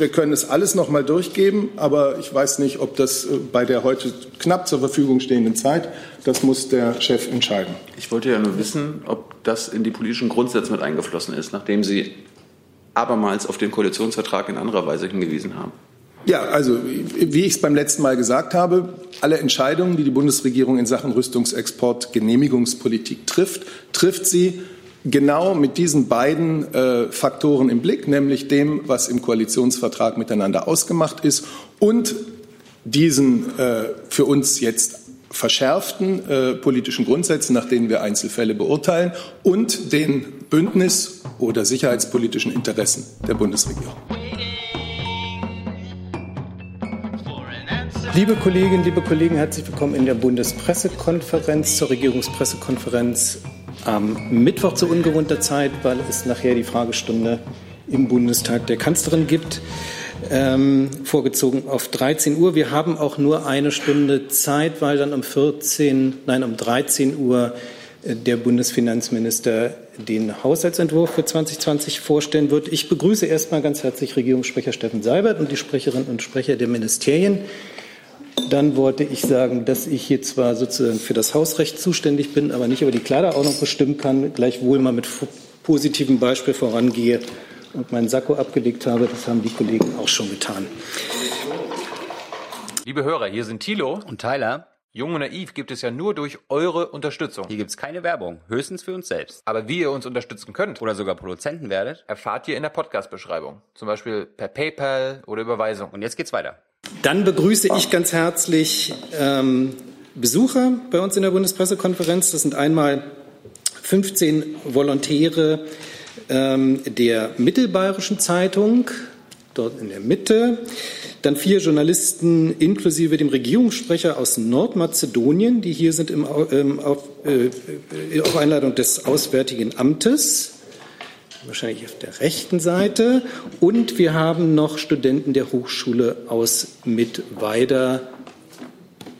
wir können es alles noch mal durchgeben, aber ich weiß nicht, ob das äh, bei der heute knapp zur Verfügung stehenden Zeit, das muss der Chef entscheiden. Ich wollte ja nur wissen, ob das in die politischen Grundsätze mit eingeflossen ist, nachdem Sie abermals auf den Koalitionsvertrag in anderer Weise hingewiesen haben. Ja, also wie ich es beim letzten Mal gesagt habe, alle Entscheidungen, die die Bundesregierung in Sachen Rüstungsexport Genehmigungspolitik trifft, trifft sie genau mit diesen beiden äh, Faktoren im Blick, nämlich dem, was im Koalitionsvertrag miteinander ausgemacht ist und diesen äh, für uns jetzt verschärften äh, politischen Grundsätzen, nach denen wir Einzelfälle beurteilen, und den Bündnis- oder sicherheitspolitischen Interessen der Bundesregierung. Liebe Kolleginnen, liebe Kollegen, herzlich willkommen in der Bundespressekonferenz zur Regierungspressekonferenz am Mittwoch zu ungewohnter Zeit, weil es nachher die Fragestunde im Bundestag der Kanzlerin gibt, ähm, vorgezogen auf 13 Uhr. Wir haben auch nur eine Stunde Zeit, weil dann um 14, nein, um 13 Uhr äh, der Bundesfinanzminister den Haushaltsentwurf für 2020 vorstellen wird. Ich begrüße erstmal ganz herzlich Regierungssprecher Steffen Seibert und die Sprecherinnen und Sprecher der Ministerien. Dann wollte ich sagen, dass ich hier zwar sozusagen für das Hausrecht zuständig bin, aber nicht über die Kleiderordnung bestimmen kann, gleichwohl mal mit positivem Beispiel vorangehe und meinen Sakko abgelegt habe. Das haben die Kollegen auch schon getan. Liebe Hörer, hier sind Thilo und Tyler. Jung und naiv gibt es ja nur durch eure Unterstützung. Hier gibt es keine Werbung, höchstens für uns selbst. Aber wie ihr uns unterstützen könnt oder sogar Produzenten werdet, erfahrt ihr in der Podcast-Beschreibung. Zum Beispiel per PayPal oder Überweisung. Und jetzt geht's weiter. Dann begrüße ich ganz herzlich ähm, Besucher bei uns in der Bundespressekonferenz. Das sind einmal 15 Volontäre ähm, der Mittelbayerischen Zeitung, dort in der Mitte. Dann vier Journalisten inklusive dem Regierungssprecher aus Nordmazedonien, die hier sind im, ähm, auf, äh, auf Einladung des Auswärtigen Amtes wahrscheinlich auf der rechten Seite. Und wir haben noch Studenten der Hochschule aus Mittweida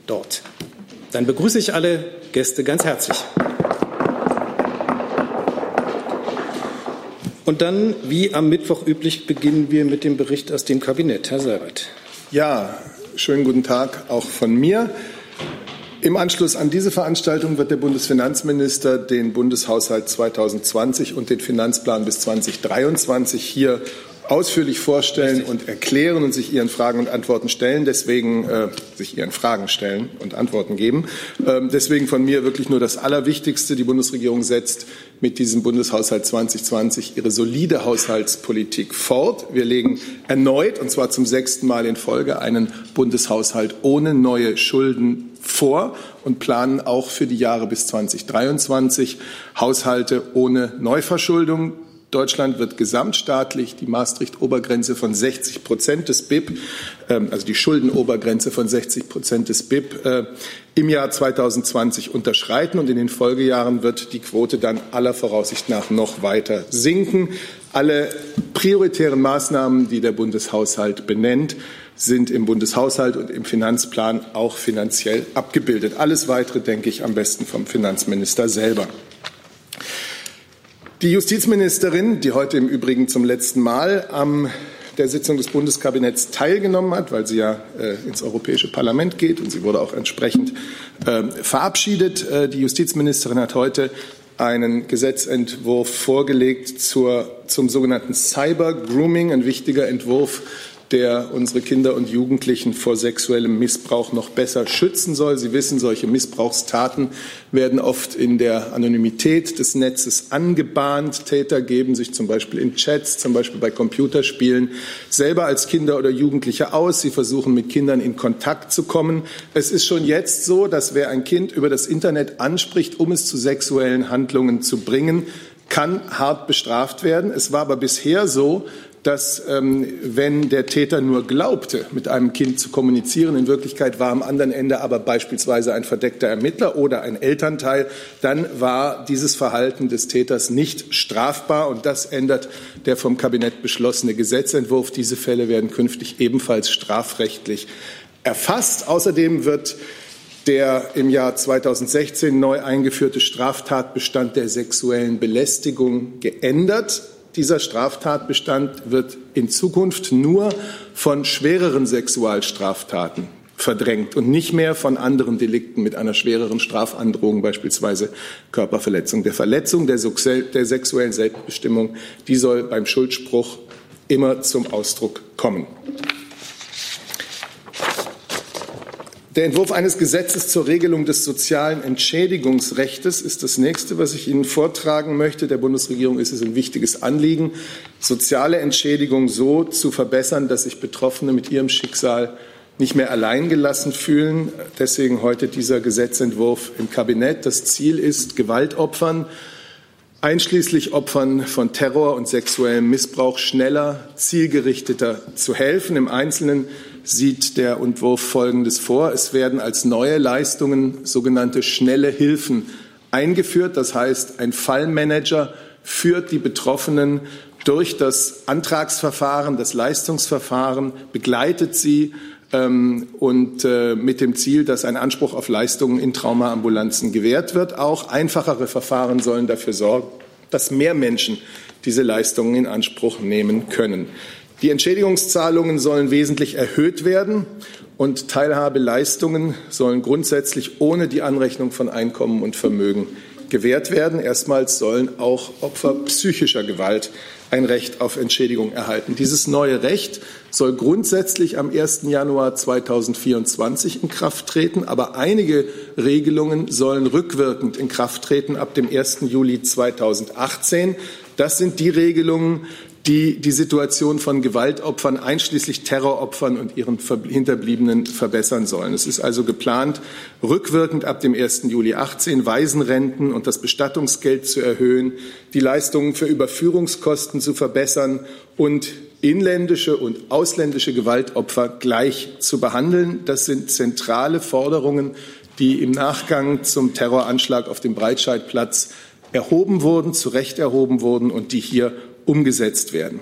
dort. Dann begrüße ich alle Gäste ganz herzlich. Und dann, wie am Mittwoch üblich, beginnen wir mit dem Bericht aus dem Kabinett. Herr Seibert. Ja, schönen guten Tag auch von mir. Im Anschluss an diese Veranstaltung wird der Bundesfinanzminister den Bundeshaushalt 2020 und den Finanzplan bis 2023 hier ausführlich vorstellen und erklären und sich Ihren Fragen und Antworten stellen. Deswegen äh, sich Ihren Fragen stellen und Antworten geben. Ähm, deswegen von mir wirklich nur das Allerwichtigste. Die Bundesregierung setzt mit diesem Bundeshaushalt 2020 ihre solide Haushaltspolitik fort. Wir legen erneut, und zwar zum sechsten Mal in Folge, einen Bundeshaushalt ohne neue Schulden vor und planen auch für die Jahre bis 2023 Haushalte ohne Neuverschuldung. Deutschland wird gesamtstaatlich die Maastricht-Obergrenze von 60 Prozent des BIP, ähm, also die Schuldenobergrenze von 60 Prozent des BIP, äh, im Jahr 2020 unterschreiten. Und in den Folgejahren wird die Quote dann aller Voraussicht nach noch weiter sinken. Alle prioritären Maßnahmen, die der Bundeshaushalt benennt, sind im Bundeshaushalt und im Finanzplan auch finanziell abgebildet. Alles Weitere denke ich am besten vom Finanzminister selber. Die Justizministerin, die heute im Übrigen zum letzten Mal am der Sitzung des Bundeskabinetts teilgenommen hat, weil sie ja äh, ins Europäische Parlament geht und sie wurde auch entsprechend äh, verabschiedet. Äh, die Justizministerin hat heute einen Gesetzentwurf vorgelegt zur, zum sogenannten Cyber Grooming, ein wichtiger Entwurf der unsere Kinder und Jugendlichen vor sexuellem Missbrauch noch besser schützen soll. Sie wissen, solche Missbrauchstaten werden oft in der Anonymität des Netzes angebahnt. Täter geben sich zum Beispiel in Chats, zum Beispiel bei Computerspielen, selber als Kinder oder Jugendliche aus. Sie versuchen mit Kindern in Kontakt zu kommen. Es ist schon jetzt so, dass wer ein Kind über das Internet anspricht, um es zu sexuellen Handlungen zu bringen, kann hart bestraft werden. Es war aber bisher so, dass ähm, wenn der Täter nur glaubte, mit einem Kind zu kommunizieren, in Wirklichkeit war am anderen Ende aber beispielsweise ein verdeckter Ermittler oder ein Elternteil, dann war dieses Verhalten des Täters nicht strafbar. Und das ändert der vom Kabinett beschlossene Gesetzentwurf. Diese Fälle werden künftig ebenfalls strafrechtlich erfasst. Außerdem wird der im Jahr 2016 neu eingeführte Straftatbestand der sexuellen Belästigung geändert. Dieser Straftatbestand wird in Zukunft nur von schwereren Sexualstraftaten verdrängt und nicht mehr von anderen Delikten mit einer schwereren Strafandrohung, beispielsweise Körperverletzung. Der Verletzung der, der sexuellen Selbstbestimmung, die soll beim Schuldspruch immer zum Ausdruck kommen. Der Entwurf eines Gesetzes zur Regelung des sozialen Entschädigungsrechts ist das nächste, was ich Ihnen vortragen möchte. Der Bundesregierung ist es ein wichtiges Anliegen, soziale Entschädigung so zu verbessern, dass sich Betroffene mit ihrem Schicksal nicht mehr alleingelassen fühlen. Deswegen heute dieser Gesetzentwurf im Kabinett. Das Ziel ist, Gewaltopfern, einschließlich Opfern von Terror und sexuellem Missbrauch, schneller, zielgerichteter zu helfen. Im Einzelnen sieht der Entwurf Folgendes vor. Es werden als neue Leistungen sogenannte schnelle Hilfen eingeführt. Das heißt, ein Fallmanager führt die Betroffenen durch das Antragsverfahren, das Leistungsverfahren, begleitet sie ähm, und äh, mit dem Ziel, dass ein Anspruch auf Leistungen in Traumaambulanzen gewährt wird. Auch einfachere Verfahren sollen dafür sorgen, dass mehr Menschen diese Leistungen in Anspruch nehmen können. Die Entschädigungszahlungen sollen wesentlich erhöht werden und Teilhabeleistungen sollen grundsätzlich ohne die Anrechnung von Einkommen und Vermögen gewährt werden. Erstmals sollen auch Opfer psychischer Gewalt ein Recht auf Entschädigung erhalten. Dieses neue Recht soll grundsätzlich am 1. Januar 2024 in Kraft treten, aber einige Regelungen sollen rückwirkend in Kraft treten ab dem 1. Juli 2018. Das sind die Regelungen, die die Situation von Gewaltopfern, einschließlich Terroropfern und ihren Hinterbliebenen verbessern sollen. Es ist also geplant, rückwirkend ab dem 1. Juli 18 Waisenrenten und das Bestattungsgeld zu erhöhen, die Leistungen für Überführungskosten zu verbessern und inländische und ausländische Gewaltopfer gleich zu behandeln. Das sind zentrale Forderungen, die im Nachgang zum Terroranschlag auf dem Breitscheidplatz erhoben wurden, zu Recht erhoben wurden und die hier umgesetzt werden.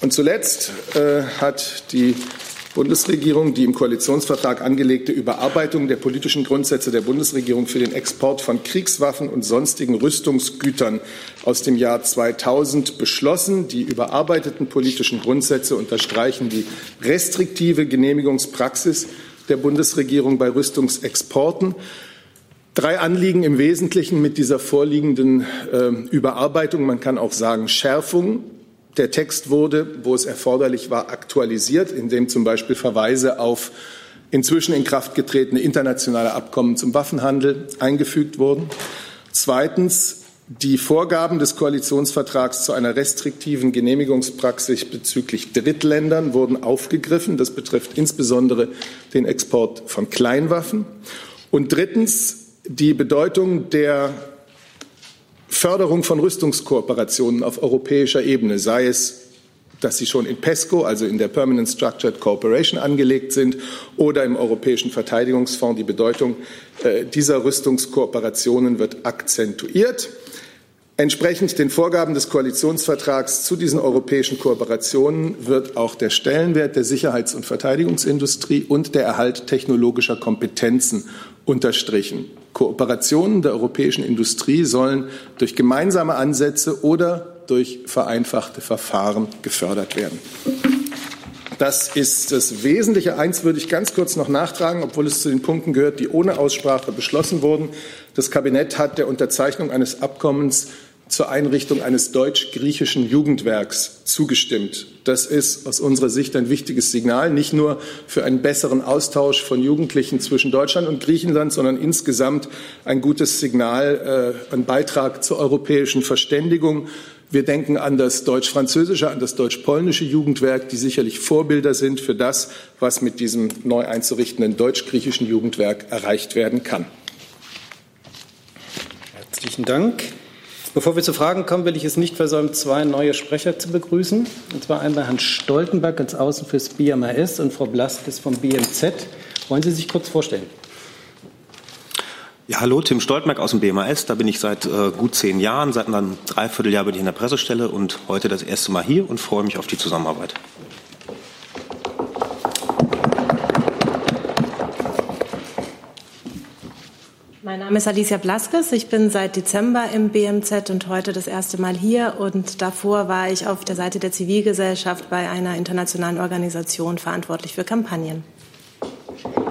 Und zuletzt äh, hat die Bundesregierung die im Koalitionsvertrag angelegte Überarbeitung der politischen Grundsätze der Bundesregierung für den Export von Kriegswaffen und sonstigen Rüstungsgütern aus dem Jahr 2000 beschlossen. Die überarbeiteten politischen Grundsätze unterstreichen die restriktive Genehmigungspraxis der Bundesregierung bei Rüstungsexporten Drei Anliegen im Wesentlichen mit dieser vorliegenden äh, Überarbeitung, man kann auch sagen Schärfung. Der Text wurde, wo es erforderlich war, aktualisiert, indem zum Beispiel Verweise auf inzwischen in Kraft getretene internationale Abkommen zum Waffenhandel eingefügt wurden. Zweitens, die Vorgaben des Koalitionsvertrags zu einer restriktiven Genehmigungspraxis bezüglich Drittländern wurden aufgegriffen. Das betrifft insbesondere den Export von Kleinwaffen. Und drittens, die Bedeutung der Förderung von Rüstungskooperationen auf europäischer Ebene, sei es dass sie schon in PESCO, also in der Permanent Structured Cooperation, angelegt sind oder im Europäischen Verteidigungsfonds. Die Bedeutung äh, dieser Rüstungskooperationen wird akzentuiert. Entsprechend den Vorgaben des Koalitionsvertrags zu diesen europäischen Kooperationen wird auch der Stellenwert der Sicherheits- und Verteidigungsindustrie und der Erhalt technologischer Kompetenzen unterstrichen. Kooperationen der europäischen Industrie sollen durch gemeinsame Ansätze oder durch vereinfachte Verfahren gefördert werden. Das ist das Wesentliche. Eins würde ich ganz kurz noch nachtragen, obwohl es zu den Punkten gehört, die ohne Aussprache beschlossen wurden. Das Kabinett hat der Unterzeichnung eines Abkommens zur Einrichtung eines deutsch-griechischen Jugendwerks zugestimmt. Das ist aus unserer Sicht ein wichtiges Signal, nicht nur für einen besseren Austausch von Jugendlichen zwischen Deutschland und Griechenland, sondern insgesamt ein gutes Signal, äh, ein Beitrag zur europäischen Verständigung. Wir denken an das deutsch-französische, an das deutsch-polnische Jugendwerk, die sicherlich Vorbilder sind für das, was mit diesem neu einzurichtenden deutsch-griechischen Jugendwerk erreicht werden kann. Herzlichen Dank. Bevor wir zu Fragen kommen, will ich es nicht versäumen, zwei neue Sprecher zu begrüßen. Und zwar einmal Herrn Stoltenberg als Außen fürs BMAS und Frau Blaskes vom BMZ. Wollen Sie sich kurz vorstellen? Ja, hallo, Tim Stoltenberg aus dem BMAS. Da bin ich seit äh, gut zehn Jahren. Seit einem Dreivierteljahr bin ich in der Pressestelle und heute das erste Mal hier und freue mich auf die Zusammenarbeit. Mein Name ist Alicia Blaskes. Ich bin seit Dezember im BMZ und heute das erste Mal hier. Und davor war ich auf der Seite der Zivilgesellschaft bei einer internationalen Organisation verantwortlich für Kampagnen.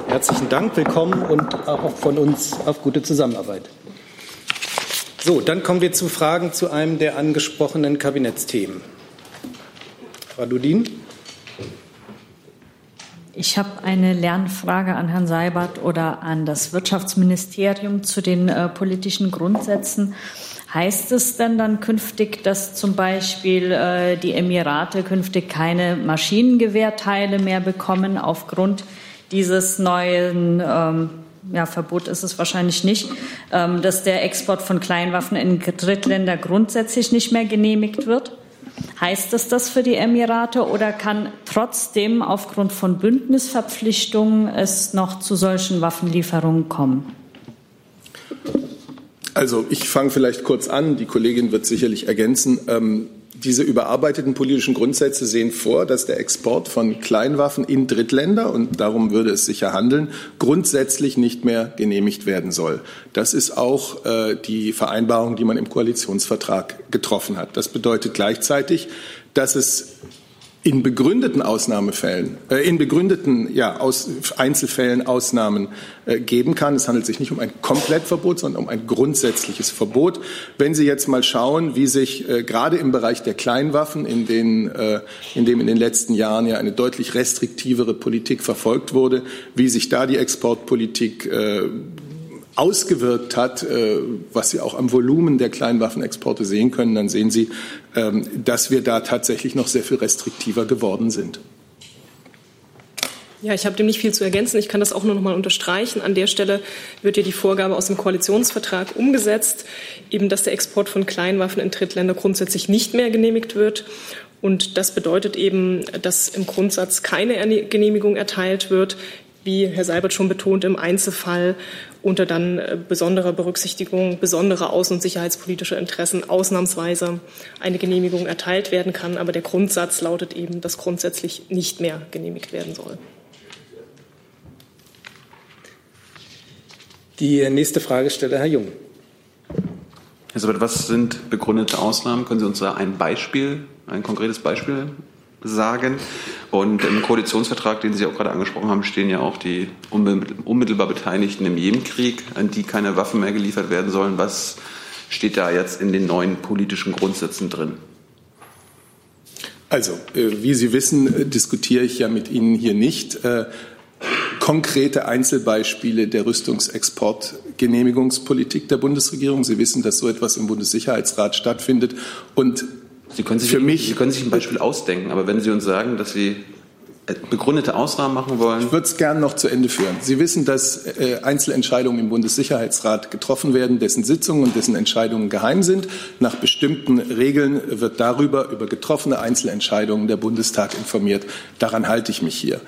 Herzlichen Dank, willkommen und auch von uns auf gute Zusammenarbeit. So, dann kommen wir zu Fragen zu einem der angesprochenen Kabinettsthemen. Frau Dudin. Ich habe eine Lernfrage an Herrn Seibert oder an das Wirtschaftsministerium zu den äh, politischen Grundsätzen. Heißt es denn dann künftig, dass zum Beispiel äh, die Emirate künftig keine Maschinengewehrteile mehr bekommen aufgrund dieses neuen ähm, ja, Verbot ist es wahrscheinlich nicht, ähm, dass der Export von Kleinwaffen in Drittländer grundsätzlich nicht mehr genehmigt wird? Heißt es das für die Emirate oder kann trotzdem aufgrund von Bündnisverpflichtungen es noch zu solchen Waffenlieferungen kommen? Also ich fange vielleicht kurz an, die Kollegin wird sicherlich ergänzen. Ähm, diese überarbeiteten politischen Grundsätze sehen vor, dass der Export von Kleinwaffen in Drittländer, und darum würde es sich ja handeln, grundsätzlich nicht mehr genehmigt werden soll. Das ist auch äh, die Vereinbarung, die man im Koalitionsvertrag getroffen hat. Das bedeutet gleichzeitig, dass es in begründeten Ausnahmefällen, äh, in begründeten ja, aus, Einzelfällen Ausnahmen äh, geben kann. Es handelt sich nicht um ein Komplettverbot, sondern um ein grundsätzliches Verbot. Wenn Sie jetzt mal schauen, wie sich äh, gerade im Bereich der Kleinwaffen, in, den, äh, in dem in den letzten Jahren ja eine deutlich restriktivere Politik verfolgt wurde, wie sich da die Exportpolitik äh, ausgewirkt hat, äh, was Sie auch am Volumen der Kleinwaffenexporte sehen können, dann sehen Sie, ähm, dass wir da tatsächlich noch sehr viel restriktiver geworden sind. Ja, ich habe dem nicht viel zu ergänzen. Ich kann das auch nur noch mal unterstreichen. An der Stelle wird ja die Vorgabe aus dem Koalitionsvertrag umgesetzt, eben dass der Export von Kleinwaffen in Drittländer grundsätzlich nicht mehr genehmigt wird. Und das bedeutet eben, dass im Grundsatz keine Genehmigung erteilt wird, wie Herr Seibert schon betont, im Einzelfall unter dann äh, besonderer Berücksichtigung besonderer außen- und sicherheitspolitischer Interessen ausnahmsweise eine Genehmigung erteilt werden kann. Aber der Grundsatz lautet eben, dass grundsätzlich nicht mehr genehmigt werden soll. Die nächste Fragesteller, Herr Jung. Herr Seibert, was sind begründete Ausnahmen? Können Sie uns da ein Beispiel, ein konkretes Beispiel sagen. Und im Koalitionsvertrag, den Sie auch gerade angesprochen haben, stehen ja auch die unmittelbar Beteiligten im Jemenkrieg, an die keine Waffen mehr geliefert werden sollen. Was steht da jetzt in den neuen politischen Grundsätzen drin? Also, äh, wie Sie wissen, äh, diskutiere ich ja mit Ihnen hier nicht äh, konkrete Einzelbeispiele der Rüstungsexportgenehmigungspolitik der Bundesregierung. Sie wissen, dass so etwas im Bundessicherheitsrat stattfindet. Und Sie können sich, für mich, Sie können sich ein Beispiel ausdenken, aber wenn Sie uns sagen, dass Sie begründete Ausnahmen machen wollen. Ich würde es gern noch zu Ende führen. Sie wissen, dass äh, Einzelentscheidungen im Bundessicherheitsrat getroffen werden, dessen Sitzungen und dessen Entscheidungen geheim sind. Nach bestimmten Regeln wird darüber, über getroffene Einzelentscheidungen, der Bundestag informiert. Daran halte ich mich hier.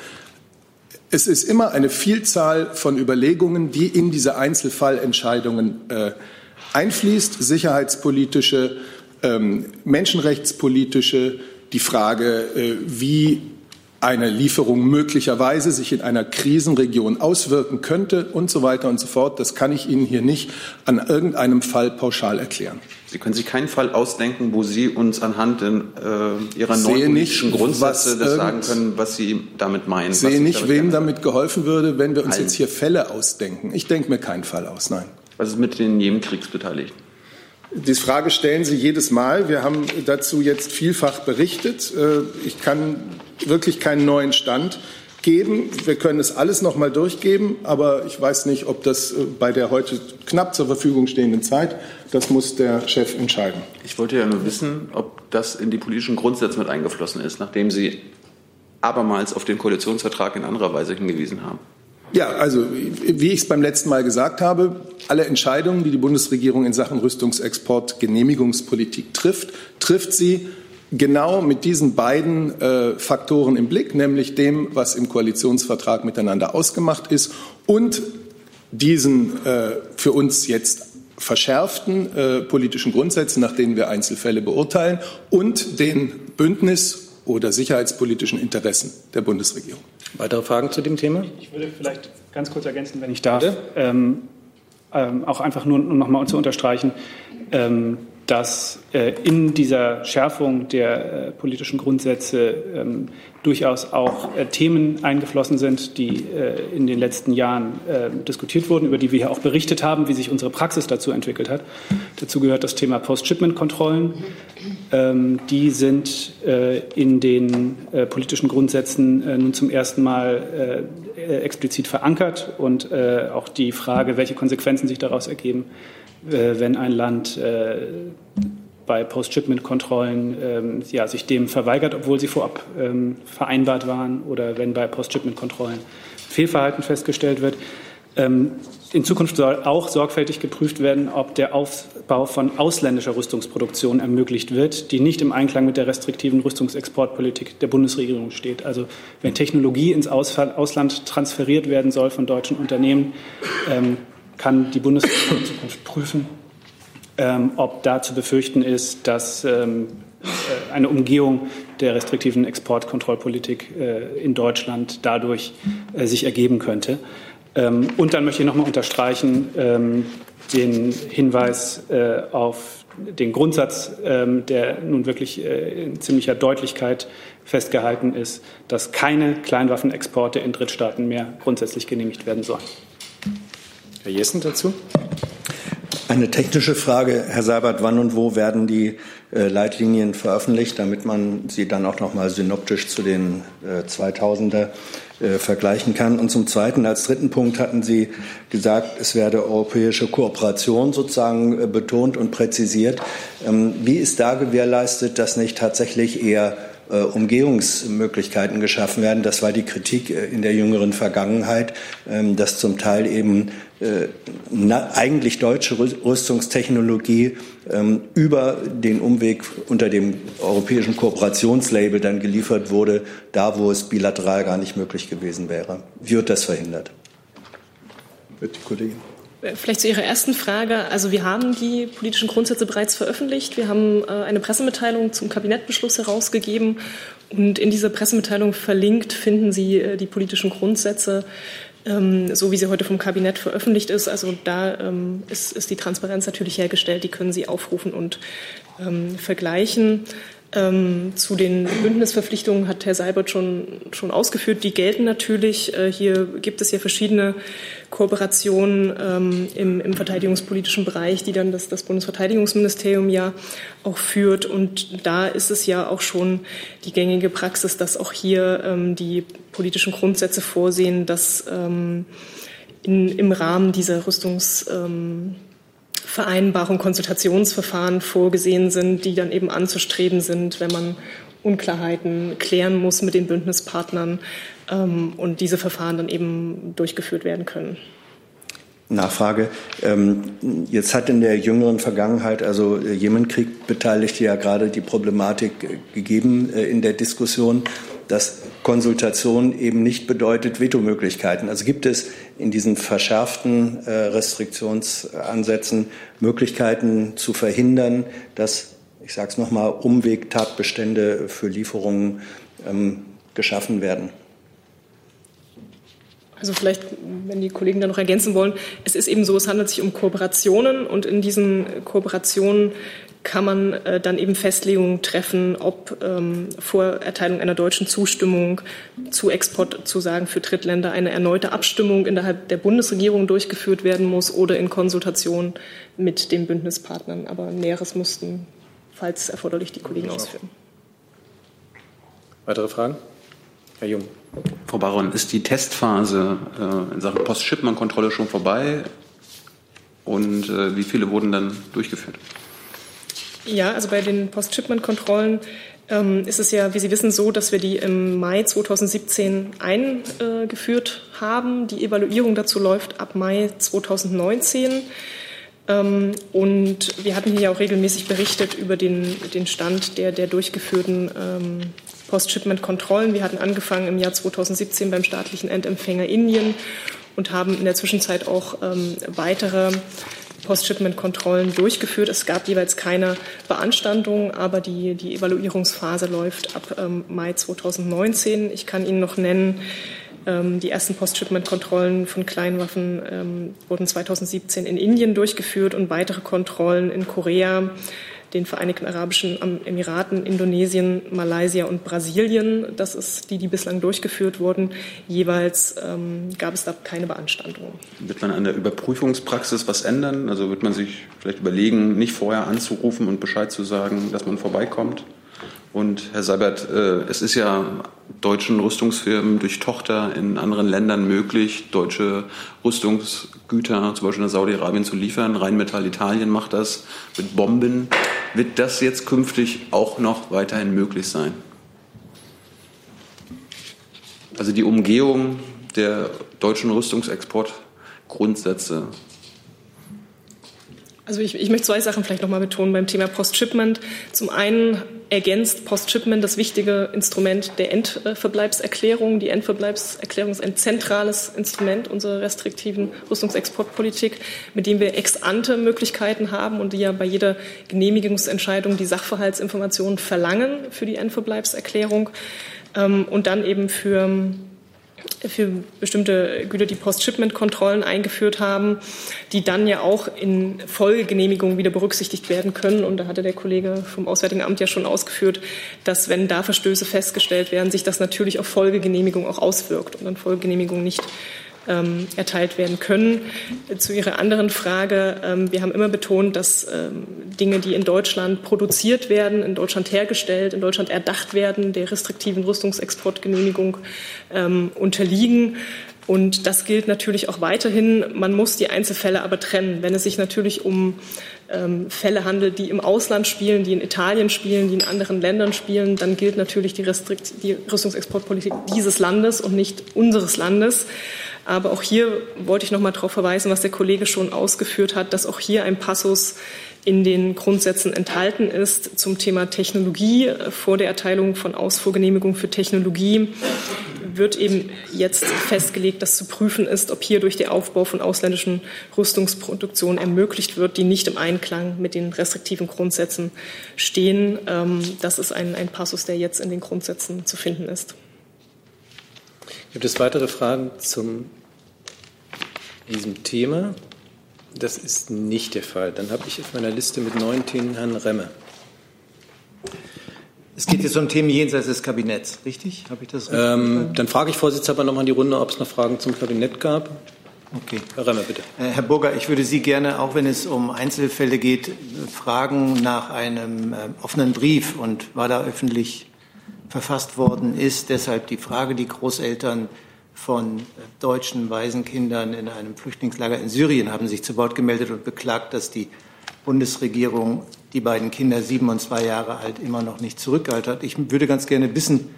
Es ist immer eine Vielzahl von Überlegungen, die in diese Einzelfallentscheidungen äh, einfließt, sicherheitspolitische, ähm, menschenrechtspolitische, die Frage, äh, wie eine Lieferung möglicherweise sich in einer Krisenregion auswirken könnte und so weiter und so fort. Das kann ich Ihnen hier nicht an irgendeinem Fall pauschal erklären. Sie können sich keinen Fall ausdenken, wo Sie uns anhand in, äh, Ihrer neuen politischen Grundsätze das sagen können, was Sie damit meinen. Ich sehe nicht, wem damit geholfen würde, wenn wir uns Allen. jetzt hier Fälle ausdenken. Ich denke mir keinen Fall aus, nein. Was ist mit den Jemenkriegsbeteiligten? Die Frage stellen Sie jedes Mal. Wir haben dazu jetzt vielfach berichtet. Äh, ich kann wirklich keinen neuen Stand geben. Wir können es alles noch mal durchgeben, aber ich weiß nicht, ob das äh, bei der heute knapp zur Verfügung stehenden Zeit, das muss der Chef entscheiden. Ich wollte ja nur wissen, ob das in die politischen Grundsätze mit eingeflossen ist, nachdem Sie abermals auf den Koalitionsvertrag in anderer Weise hingewiesen haben. Ja, also wie ich es beim letzten Mal gesagt habe, alle Entscheidungen, die die Bundesregierung in Sachen Rüstungsexport Genehmigungspolitik trifft, trifft sie genau mit diesen beiden äh, Faktoren im Blick, nämlich dem, was im Koalitionsvertrag miteinander ausgemacht ist und diesen äh, für uns jetzt verschärften äh, politischen Grundsätzen, nach denen wir Einzelfälle beurteilen, und den Bündnis- oder sicherheitspolitischen Interessen der Bundesregierung. Weitere Fragen zu dem Thema? Ich würde vielleicht ganz kurz ergänzen, wenn ich darf. Ähm, ähm, auch einfach nur, um nochmal zu unterstreichen, ähm, dass äh, in dieser Schärfung der äh, politischen Grundsätze ähm, durchaus auch äh, Themen eingeflossen sind, die in den letzten Jahren diskutiert wurden, über die wir hier auch berichtet haben, wie sich unsere Praxis dazu entwickelt hat. Dazu gehört das Thema Post-Shipment-Kontrollen. Ähm, die sind in den politischen Grundsätzen nun zum ersten Mal explizit verankert und auch die Frage, welche Konsequenzen sich daraus ergeben, wenn ein Land bei Post-Shipment-Kontrollen ähm, ja, sich dem verweigert, obwohl sie vorab ähm, vereinbart waren oder wenn bei Post-Shipment-Kontrollen Fehlverhalten festgestellt wird. Ähm, in Zukunft soll auch sorgfältig geprüft werden, ob der Aufbau von ausländischer Rüstungsproduktion ermöglicht wird, die nicht im Einklang mit der restriktiven Rüstungsexportpolitik der Bundesregierung steht. Also wenn Technologie ins Ausland transferiert werden soll von deutschen Unternehmen, ähm, kann die Bundesregierung in Zukunft prüfen, ähm, ob da zu befürchten ist, dass ähm, äh, eine Umgehung der restriktiven Exportkontrollpolitik äh, in Deutschland dadurch äh, sich ergeben könnte. Ähm, und dann möchte ich noch mal unterstreichen ähm, den Hinweis äh, auf den Grundsatz, ähm, der nun wirklich äh, in ziemlicher Deutlichkeit festgehalten ist, dass keine Kleinwaffenexporte in Drittstaaten mehr grundsätzlich genehmigt werden sollen. Herr Jessen dazu? Eine technische Frage, Herr Seibert, wann und wo werden die äh, Leitlinien veröffentlicht, damit man sie dann auch noch mal synoptisch zu den äh, 2000er äh, vergleichen kann? Und zum Zweiten, als dritten Punkt hatten Sie gesagt, es werde europäische Kooperation sozusagen äh, betont und präzisiert. Ähm, wie ist da gewährleistet, dass nicht tatsächlich eher äh, Umgehungsmöglichkeiten geschaffen werden. Das war die Kritik äh, in der jüngeren Vergangenheit, ähm, dass zum Teil eben äh, eigentlich deutsche Rüstungstechnologie ähm, über den Umweg unter dem europäischen Kooperationslabel dann geliefert wurde, da wo es bilateral gar nicht möglich gewesen wäre. Wie wird das verhindert? Bitte, Kollegin. Vielleicht zu Ihrer ersten Frage. Also wir haben die politischen Grundsätze bereits veröffentlicht. Wir haben äh, eine Pressemitteilung zum Kabinettbeschluss herausgegeben. Und in dieser Pressemitteilung verlinkt finden Sie äh, die politischen Grundsätze, ähm, so wie sie heute vom Kabinett veröffentlicht ist. Also da ähm, ist, ist die Transparenz natürlich hergestellt. Die können Sie aufrufen und ähm, vergleichen. Ähm, zu den Bündnisverpflichtungen hat Herr Seibert schon, schon ausgeführt. Die gelten natürlich. Äh, hier gibt es ja verschiedene Kooperationen ähm, im, im, verteidigungspolitischen Bereich, die dann das, das, Bundesverteidigungsministerium ja auch führt. Und da ist es ja auch schon die gängige Praxis, dass auch hier ähm, die politischen Grundsätze vorsehen, dass ähm, in, im Rahmen dieser Rüstungs ähm, Vereinbarung, Konsultationsverfahren vorgesehen sind, die dann eben anzustreben sind, wenn man Unklarheiten klären muss mit den Bündnispartnern ähm, und diese Verfahren dann eben durchgeführt werden können. Nachfrage. Ähm, jetzt hat in der jüngeren Vergangenheit, also äh, Jemenkrieg beteiligte ja gerade die Problematik äh, gegeben äh, in der Diskussion, dass Konsultation eben nicht bedeutet Vetomöglichkeiten. Also gibt es in diesen verschärften Restriktionsansätzen Möglichkeiten zu verhindern, dass, ich sage es nochmal, Umwegtatbestände für Lieferungen ähm, geschaffen werden? Also vielleicht, wenn die Kollegen da noch ergänzen wollen, es ist eben so, es handelt sich um Kooperationen und in diesen Kooperationen kann man äh, dann eben Festlegungen treffen, ob ähm, vor Erteilung einer deutschen Zustimmung zu Exportzusagen für Drittländer eine erneute Abstimmung innerhalb der Bundesregierung durchgeführt werden muss oder in Konsultation mit den Bündnispartnern. Aber Näheres mussten, falls erforderlich, die Kollegen ausführen. Weitere Fragen? Herr Jung. Frau Baron, ist die Testphase äh, in Sachen Post-Shipment-Kontrolle schon vorbei? Und äh, wie viele wurden dann durchgeführt? Ja, also bei den Post-Shipment-Kontrollen ähm, ist es ja, wie Sie wissen, so, dass wir die im Mai 2017 eingeführt haben. Die Evaluierung dazu läuft ab Mai 2019. Ähm, und wir hatten hier ja auch regelmäßig berichtet über den, den Stand der, der durchgeführten ähm, Post-Shipment-Kontrollen. Wir hatten angefangen im Jahr 2017 beim staatlichen Endempfänger Indien und haben in der Zwischenzeit auch ähm, weitere Post-Shipment-Kontrollen durchgeführt. Es gab jeweils keine Beanstandung, aber die, die Evaluierungsphase läuft ab ähm, Mai 2019. Ich kann Ihnen noch nennen, Ähm, die ersten Post-Shipment-Kontrollen von Kleinwaffen ähm, wurden 2017 in Indien durchgeführt und weitere Kontrollen in Korea, den Vereinigten Arabischen Emiraten, Indonesien, Malaysia und Brasilien. Das ist die, die bislang durchgeführt wurden. Jeweils ähm, gab es da keine Beanstandungen. Wird man an der Überprüfungspraxis was ändern? Also wird man sich vielleicht überlegen, nicht vorher anzurufen und Bescheid zu sagen, dass man vorbeikommt? Und Herr Seibert, äh, es ist ja deutschen Rüstungsfirmen durch Tochter in anderen Ländern möglich, deutsche Rüstungsgüter, zum Beispiel nach Saudi-Arabien, zu liefern. Rheinmetall Italien macht das mit Bomben. Wird das jetzt künftig auch noch weiterhin möglich sein? Also die Umgehung der deutschen Rüstungsexportgrundsätze also ich, ich, möchte zwei Sachen vielleicht nochmal betonen beim Thema Post-Shipment. Zum einen ergänzt Post-Shipment das wichtige Instrument der Endverbleibserklärung. Die Endverbleibserklärung ist ein zentrales Instrument unserer restriktiven Rüstungsexportpolitik, mit dem wir Ex-ante-Möglichkeiten haben und die ja bei jeder Genehmigungsentscheidung die Sachverhaltsinformationen verlangen für die Endverbleibserklärung ähm, und dann eben für für bestimmte Güter die Post-Shipment-Kontrollen eingeführt haben, die dann ja auch in Folgegenehmigungen wieder berücksichtigt werden können. Und da hatte der Kollege vom Auswärtigen Amt ja schon ausgeführt, dass wenn da Verstöße festgestellt werden, sich das natürlich auf Folgegenehmigung auch auswirkt und dann Folgegenehmigung nicht ähm, erteilt werden können. Zu Ihrer anderen Frage. Ähm, wir haben immer betont, dass ähm, Dinge, die in Deutschland produziert werden, in Deutschland hergestellt, in Deutschland erdacht werden, der restriktiven Rüstungsexportgenehmigung ähm, unterliegen. Und das gilt natürlich auch weiterhin. Man muss die Einzelfälle aber trennen. Wenn es sich natürlich um ähm, Fälle handelt, die im Ausland spielen, die in Italien spielen, die in anderen Ländern spielen, dann gilt natürlich die, Restrikt die Rüstungsexportpolitik dieses Landes und nicht unseres Landes. Aber auch hier wollte ich noch mal darauf verweisen, was der Kollege schon ausgeführt hat, dass auch hier ein Passus in den Grundsätzen enthalten ist zum Thema Technologie. Vor der Erteilung von Ausfuhrgenehmigung für Technologie wird eben jetzt festgelegt, dass zu prüfen ist, ob hier durch den Aufbau von ausländischen Rüstungsproduktionen ermöglicht wird, die nicht im Einklang mit den restriktiven Grundsätzen stehen. Ähm, das ist ein, ein Passus, der jetzt in den Grundsätzen zu finden ist. Gibt es weitere Fragen zu diesem Thema? Das ist nicht der Fall. Dann habe ich auf meiner Liste mit neun Themen Herrn Remme. Es geht jetzt um Themen jenseits des Kabinetts, richtig? Habe ich das richtig ähm, Dann frage ich Vorsitzender noch mal in die Runde, ob es noch Fragen zum Kabinett gab. Okay. Herr Remmer, bitte. Äh, Herr Burger, ich würde Sie gerne, auch wenn es um Einzelfälle geht, fragen nach einem äh, offenen Brief und weil er öffentlich verfasst worden ist. Deshalb die Frage, die Großeltern von deutschen Waisenkindern in einem Flüchtlingslager in Syrien haben sich zu Wort gemeldet und beklagt, dass die Bundesregierung die beiden Kinder, sieben und zwei Jahre alt, immer noch nicht zurückgehalten hat. Ich würde ganz gerne wissen,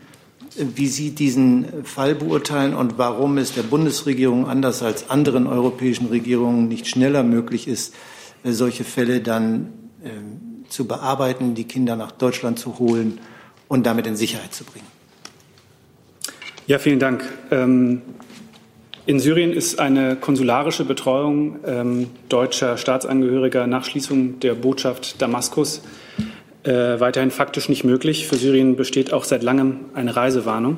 wie Sie diesen Fall beurteilen und warum es der Bundesregierung anders als anderen europäischen Regierungen nicht schneller möglich ist, solche Fälle dann äh, zu bearbeiten, die Kinder nach Deutschland zu holen und damit in Sicherheit zu bringen. Ja, vielen Dank. Ähm, in Syrien ist eine konsularische Betreuung ähm, deutscher Staatsangehöriger nach Schließung der Botschaft Damaskus äh, weiterhin faktisch nicht möglich. Für Syrien besteht auch seit langem eine Reisewarnung.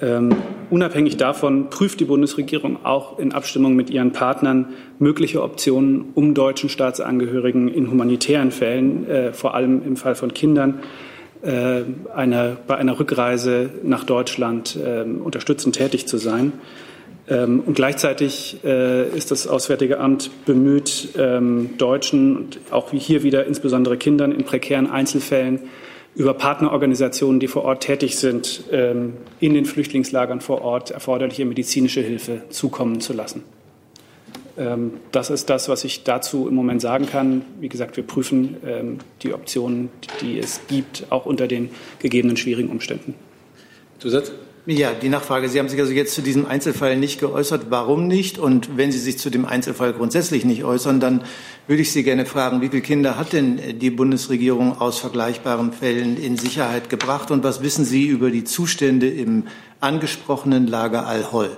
Ähm, unabhängig davon prüft die Bundesregierung auch in Abstimmung mit ihren Partnern mögliche Optionen, um deutschen Staatsangehörigen in humanitären Fällen, äh, vor allem im Fall von Kindern, äh, eine, bei einer Rückreise nach Deutschland äh, unterstützend tätig zu sein. Ähm, und gleichzeitig äh, ist das Auswärtige Amt bemüht, ähm, Deutschen und auch hier wieder insbesondere Kindern in prekären Einzelfällen über Partnerorganisationen, die vor Ort tätig sind, ähm, in den Flüchtlingslagern vor Ort erforderliche medizinische Hilfe zukommen zu lassen. Ähm, das ist das, was ich dazu im Moment sagen kann. Wie gesagt, wir prüfen ähm, die Optionen, die es gibt, auch unter den gegebenen schwierigen Umständen. Zusatz? Ja, die Nachfrage. Sie haben sich also jetzt zu diesem Einzelfall nicht geäußert. Warum nicht? Und wenn Sie sich zu dem Einzelfall grundsätzlich nicht äußern, dann würde ich Sie gerne fragen, wie viele Kinder hat denn die Bundesregierung aus vergleichbaren Fällen in Sicherheit gebracht? Und was wissen Sie über die Zustände im angesprochenen Lager Al-Hol?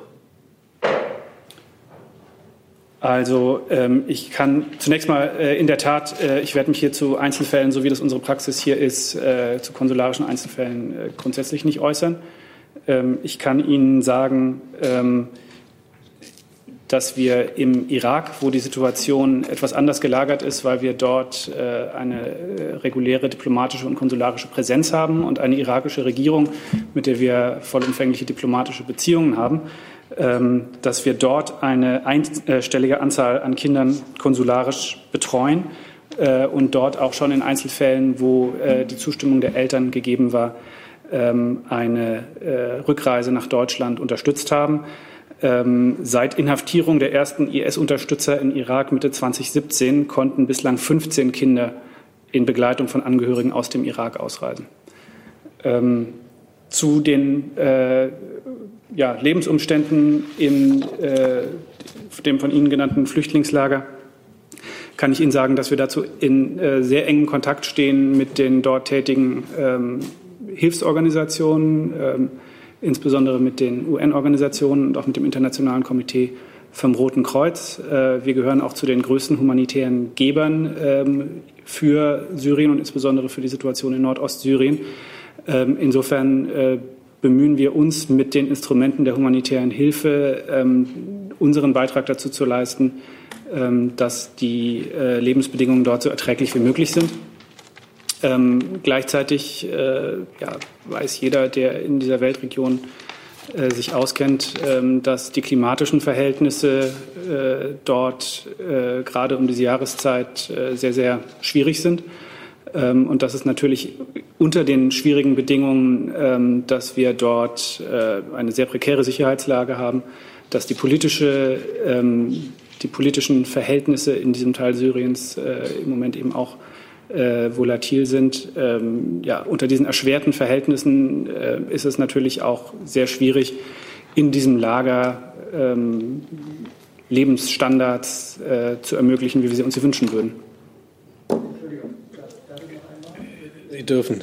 Also ähm, ich kann zunächst mal äh, in der Tat, äh, ich werde mich hier zu Einzelfällen, so wie das unsere Praxis hier ist, äh, zu konsularischen Einzelfällen äh, grundsätzlich nicht äußern. Ähm, ich kann Ihnen sagen, ähm, dass wir im Irak, wo die Situation etwas anders gelagert ist, weil wir dort äh, eine äh, reguläre diplomatische und konsularische Präsenz haben und eine irakische Regierung, mit der wir vollumfängliche diplomatische Beziehungen haben, dass wir dort eine einstellige Anzahl an Kindern konsularisch betreuen äh, und dort auch schon in Einzelfällen, wo die Zustimmung der Eltern gegeben war, ähm, eine Rückreise nach Deutschland unterstützt haben. Ähm, seit Inhaftierung der ersten IS-Unterstützer in Irak Mitte 2017 konnten bislang 15 Kinder in Begleitung von Angehörigen aus dem Irak ausreisen. Ähm, zu den äh, ja, Lebensumständen in äh, dem von Ihnen genannten Flüchtlingslager kann ich Ihnen sagen, dass wir dazu in äh, sehr engem Kontakt stehen mit den dort tätigen ähm, Hilfsorganisationen, ähm, insbesondere mit den UN-Organisationen und auch mit dem Internationalen Komitee vom Roten Kreuz. Äh, wir gehören auch zu den größten humanitären Gebern ähm, für Syrien und insbesondere für die Situation in Nordostsyrien. Ähm, insofern äh, bemühen wir uns mit den Instrumenten der humanitären Hilfe, ähm, unseren Beitrag dazu zu leisten, dass die äh, Lebensbedingungen dort so erträglich wie möglich sind. Ähm, gleichzeitig äh, ja, weiß jeder, der in dieser Weltregion äh, sich auskennt, ähm, dass die klimatischen Verhältnisse äh, dort äh, gerade um diese Jahreszeit äh, sehr, sehr schwierig sind. Ähm, und das ist natürlich unter den schwierigen Bedingungen, ähm, dass wir dort äh, eine sehr prekäre Sicherheitslage haben, dass die politische ähm, die politischen Verhältnisse in diesem Teil Syriens im Moment eben auch äh, volatil sind. Ähm, ja, unter diesen erschwerten Verhältnissen äh, ist es natürlich auch sehr schwierig, in diesem Lager ähm, Lebensstandards äh, zu ermöglichen, wie wir sie uns wünschen würden. Sie dürfen.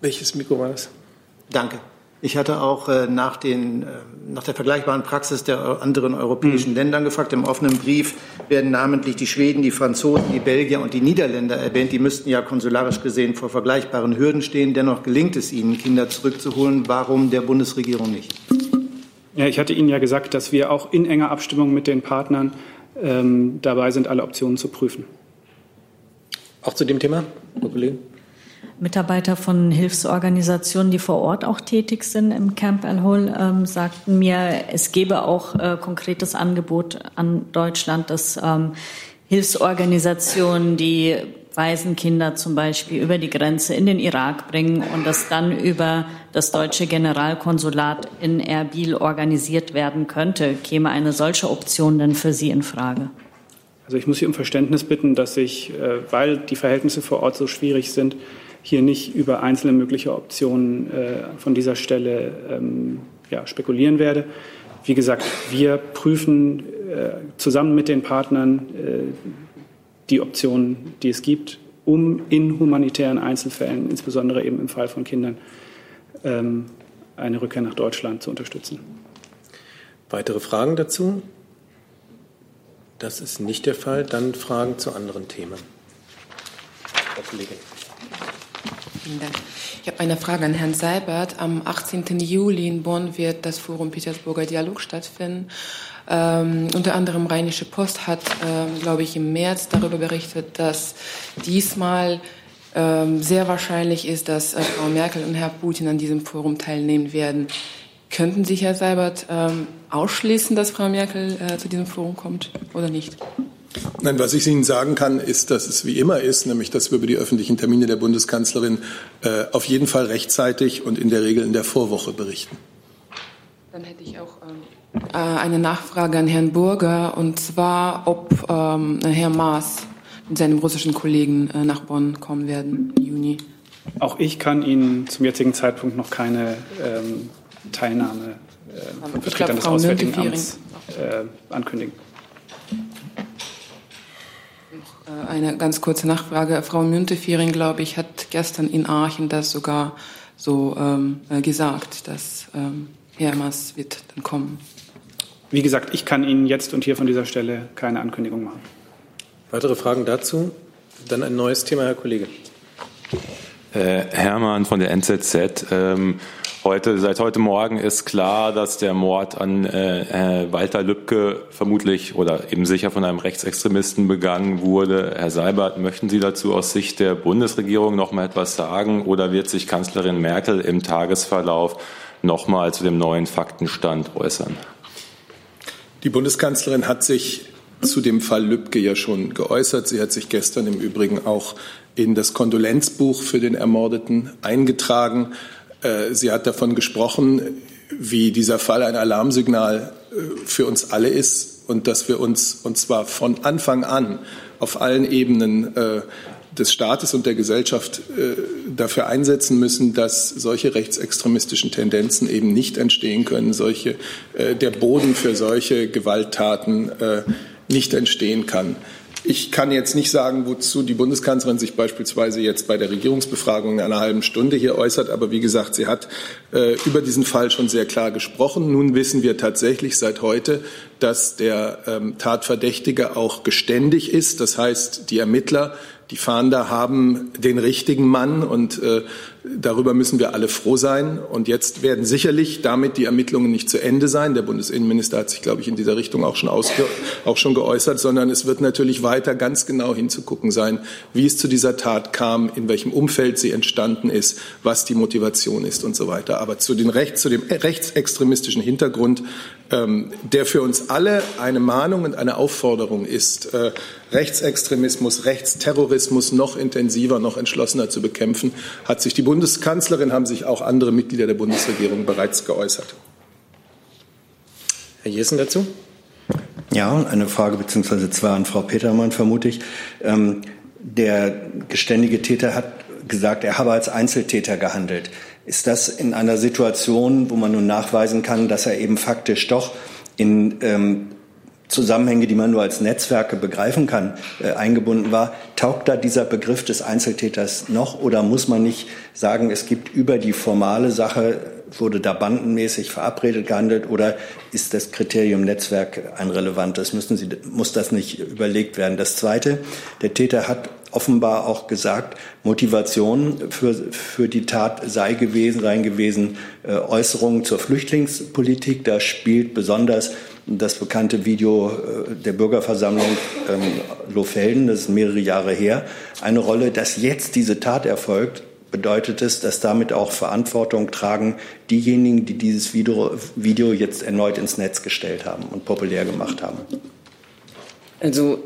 Welches Mikro war das? Danke. Ich hatte auch äh, nach, den, äh, nach der vergleichbaren Praxis der anderen europäischen mhm. Ländern gefragt. Im offenen Brief werden namentlich die Schweden, die Franzosen, die Belgier und die Niederländer erwähnt. Die müssten ja konsularisch gesehen vor vergleichbaren Hürden stehen. Dennoch gelingt es ihnen, Kinder zurückzuholen. Warum der Bundesregierung nicht? Ja, ich hatte Ihnen ja gesagt, dass wir auch in enger Abstimmung mit den Partnern ähm, dabei sind, alle Optionen zu prüfen. Auch zu dem Thema, Frau Kollegin? Mitarbeiter von Hilfsorganisationen, die vor Ort auch tätig sind im Camp Al-Hol, ähm, sagten mir, es gebe auch äh, konkretes Angebot an Deutschland, dass ähm, Hilfsorganisationen, die Waisenkinder zum Beispiel über die Grenze in den Irak bringen und das dann über das deutsche Generalkonsulat in Erbil organisiert werden könnte. Käme eine solche Option denn für Sie in Frage? Also ich muss Sie um Verständnis bitten, dass ich, äh, weil die Verhältnisse vor Ort so schwierig sind, hier nicht über einzelne mögliche Optionen äh, von dieser Stelle ähm, ja, spekulieren werde. Wie gesagt, wir prüfen äh, zusammen mit den Partnern die Optionen, die es gibt, um in humanitären Einzelfällen, insbesondere eben im Fall von Kindern, ähm, eine Rückkehr nach Deutschland zu unterstützen. Weitere Fragen dazu? Das ist nicht der Fall. Dann Fragen zu anderen Themen. Frau Kollegin. Vielen Dank. Ich habe eine Frage an Herrn Seibert. Am 18. Juli in Bonn wird das Forum Petersburger Dialog stattfinden. Ähm, unter anderem Rheinische Post hat, ähm, glaube ich, im März darüber berichtet, dass diesmal ähm, sehr wahrscheinlich ist, dass äh, Frau Merkel und Herr Putin an diesem Forum teilnehmen werden. Könnten Sie, Herr Seibert, ähm, ausschließen, dass Frau Merkel äh, zu diesem Forum kommt oder nicht? Nein, was ich Ihnen sagen kann, ist, dass es wie immer ist, nämlich dass wir über die öffentlichen Termine der Bundeskanzlerin äh, auf jeden Fall rechtzeitig und in der Regel in der Vorwoche berichten. Dann hätte ich auch ähm, äh, eine Nachfrage an Herrn Burger, und zwar, ob ähm, Herr Maas mit seinem russischen Kollegen äh, nach Bonn kommen werden im Juni. Auch ich kann Ihnen zum jetzigen Zeitpunkt noch keine ähm, Teilnahme äh, von Vertretern des Auswärtigen Amts äh, ankündigen. Äh, eine ganz kurze Nachfrage. Frau Müntefering, glaube ich, hat gestern in Aachen das sogar so ähm, äh, gesagt, dass ähm, Hermas wird dann kommen. Wie gesagt, ich kann Ihnen jetzt und hier von dieser Stelle keine Ankündigung machen. Weitere Fragen dazu? Dann ein neues Thema, Herr Kollege. Äh, Hermann von der NZZ. Ähm, heute, seit heute Morgen ist klar, dass der Mord an äh, Walter Lübcke vermutlich oder eben sicher von einem Rechtsextremisten begangen wurde. Herr Seibert, möchten Sie dazu aus Sicht der Bundesregierung noch mal etwas sagen oder wird sich Kanzlerin Merkel im Tagesverlauf noch mal zu dem neuen Faktenstand äußern? Die Bundeskanzlerin hat sich zu dem Fall Lübcke ja schon geäußert. Sie hat sich gestern im Übrigen auch in das Kondolenzbuch für den Ermordeten eingetragen. Äh, sie hat davon gesprochen, wie dieser Fall ein Alarmsignal äh, für uns alle ist und dass wir uns, und zwar von Anfang an, auf allen Ebenen äh, des Staates und der Gesellschaft dafür einsetzen müssen, dass solche rechtsextremistischen Tendenzen eben nicht entstehen können, solche, der Boden für solche Gewalttaten nicht entstehen kann. Ich kann jetzt nicht sagen, wozu die Bundeskanzlerin sich beispielsweise jetzt bei der Regierungsbefragung in einer halben Stunde hier äußert. Aber wie gesagt, sie hat äh, über diesen Fall schon sehr klar gesprochen. Nun wissen wir tatsächlich seit heute, dass der ähm, Tatverdächtige auch geständig ist. Das heißt, die Ermittler die Fahnder haben den richtigen Mann und äh, darüber müssen wir alle froh sein. Und jetzt werden sicherlich damit die Ermittlungen nicht zu Ende sein. Der Bundesinnenminister hat sich, glaube ich, in dieser Richtung auch schon, ausge auch schon geäußert, sondern es wird natürlich weiter ganz genau hinzugucken sein, wie es zu dieser Tat kam, in welchem Umfeld sie entstanden ist, was die Motivation ist und so weiter. Aber zu, den Rechts, zu dem rechtsextremistischen Hintergrund, der für uns alle eine Mahnung und eine Aufforderung ist, äh, Rechtsextremismus, Rechtsterrorismus noch intensiver, noch entschlossener zu bekämpfen, hat sich die Bundeskanzlerin, haben sich auch andere Mitglieder der Bundesregierung bereits geäußert. Herr Jessen dazu? Ja, eine Frage beziehungsweise zwei an Frau Petermann vermute ich. Ähm, der geständige Täter hat gesagt, er habe als Einzeltäter gehandelt. Ist das in einer Situation, wo man nun nachweisen kann, dass er eben faktisch doch in ähm, Zusammenhänge, die man nur als Netzwerke begreifen kann, äh, eingebunden war. Taugt da dieser Begriff des Einzeltäters noch oder muss man nicht sagen, es gibt über die formale Sache, wurde da bandenmäßig verabredet gehandelt oder ist das Kriterium Netzwerk ein relevantes? Müssen Sie, muss das nicht überlegt werden? Das Zweite, der Täter hat offenbar auch gesagt, Motivation für, für die Tat sei gewesen, seien gewesen äh, Äußerungen zur Flüchtlingspolitik. Da spielt besonders das bekannte Video äh, der Bürgerversammlung ähm, Lohfelden, das ist mehrere Jahre her, eine Rolle, dass jetzt diese Tat erfolgt, bedeutet es, dass damit auch Verantwortung tragen diejenigen, die dieses Video, Video jetzt erneut ins Netz gestellt haben und populär gemacht haben. Also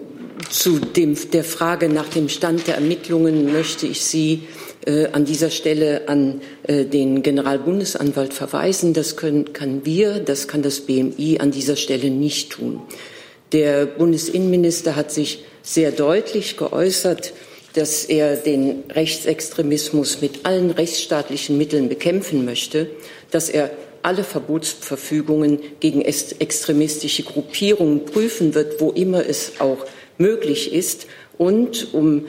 zu dem, der Frage nach dem Stand der Ermittlungen möchte ich Sie äh, an dieser Stelle an äh, den Generalbundesanwalt verweisen. Das können, kann wir, das kann das BMI an dieser Stelle nicht tun. Der Bundesinnenminister hat sich sehr deutlich geäußert, dass er den Rechtsextremismus mit allen rechtsstaatlichen Mitteln bekämpfen möchte, dass er alle Verbotsverfügungen gegen extremistische Gruppierungen prüfen wird, wo immer es auch möglich ist und um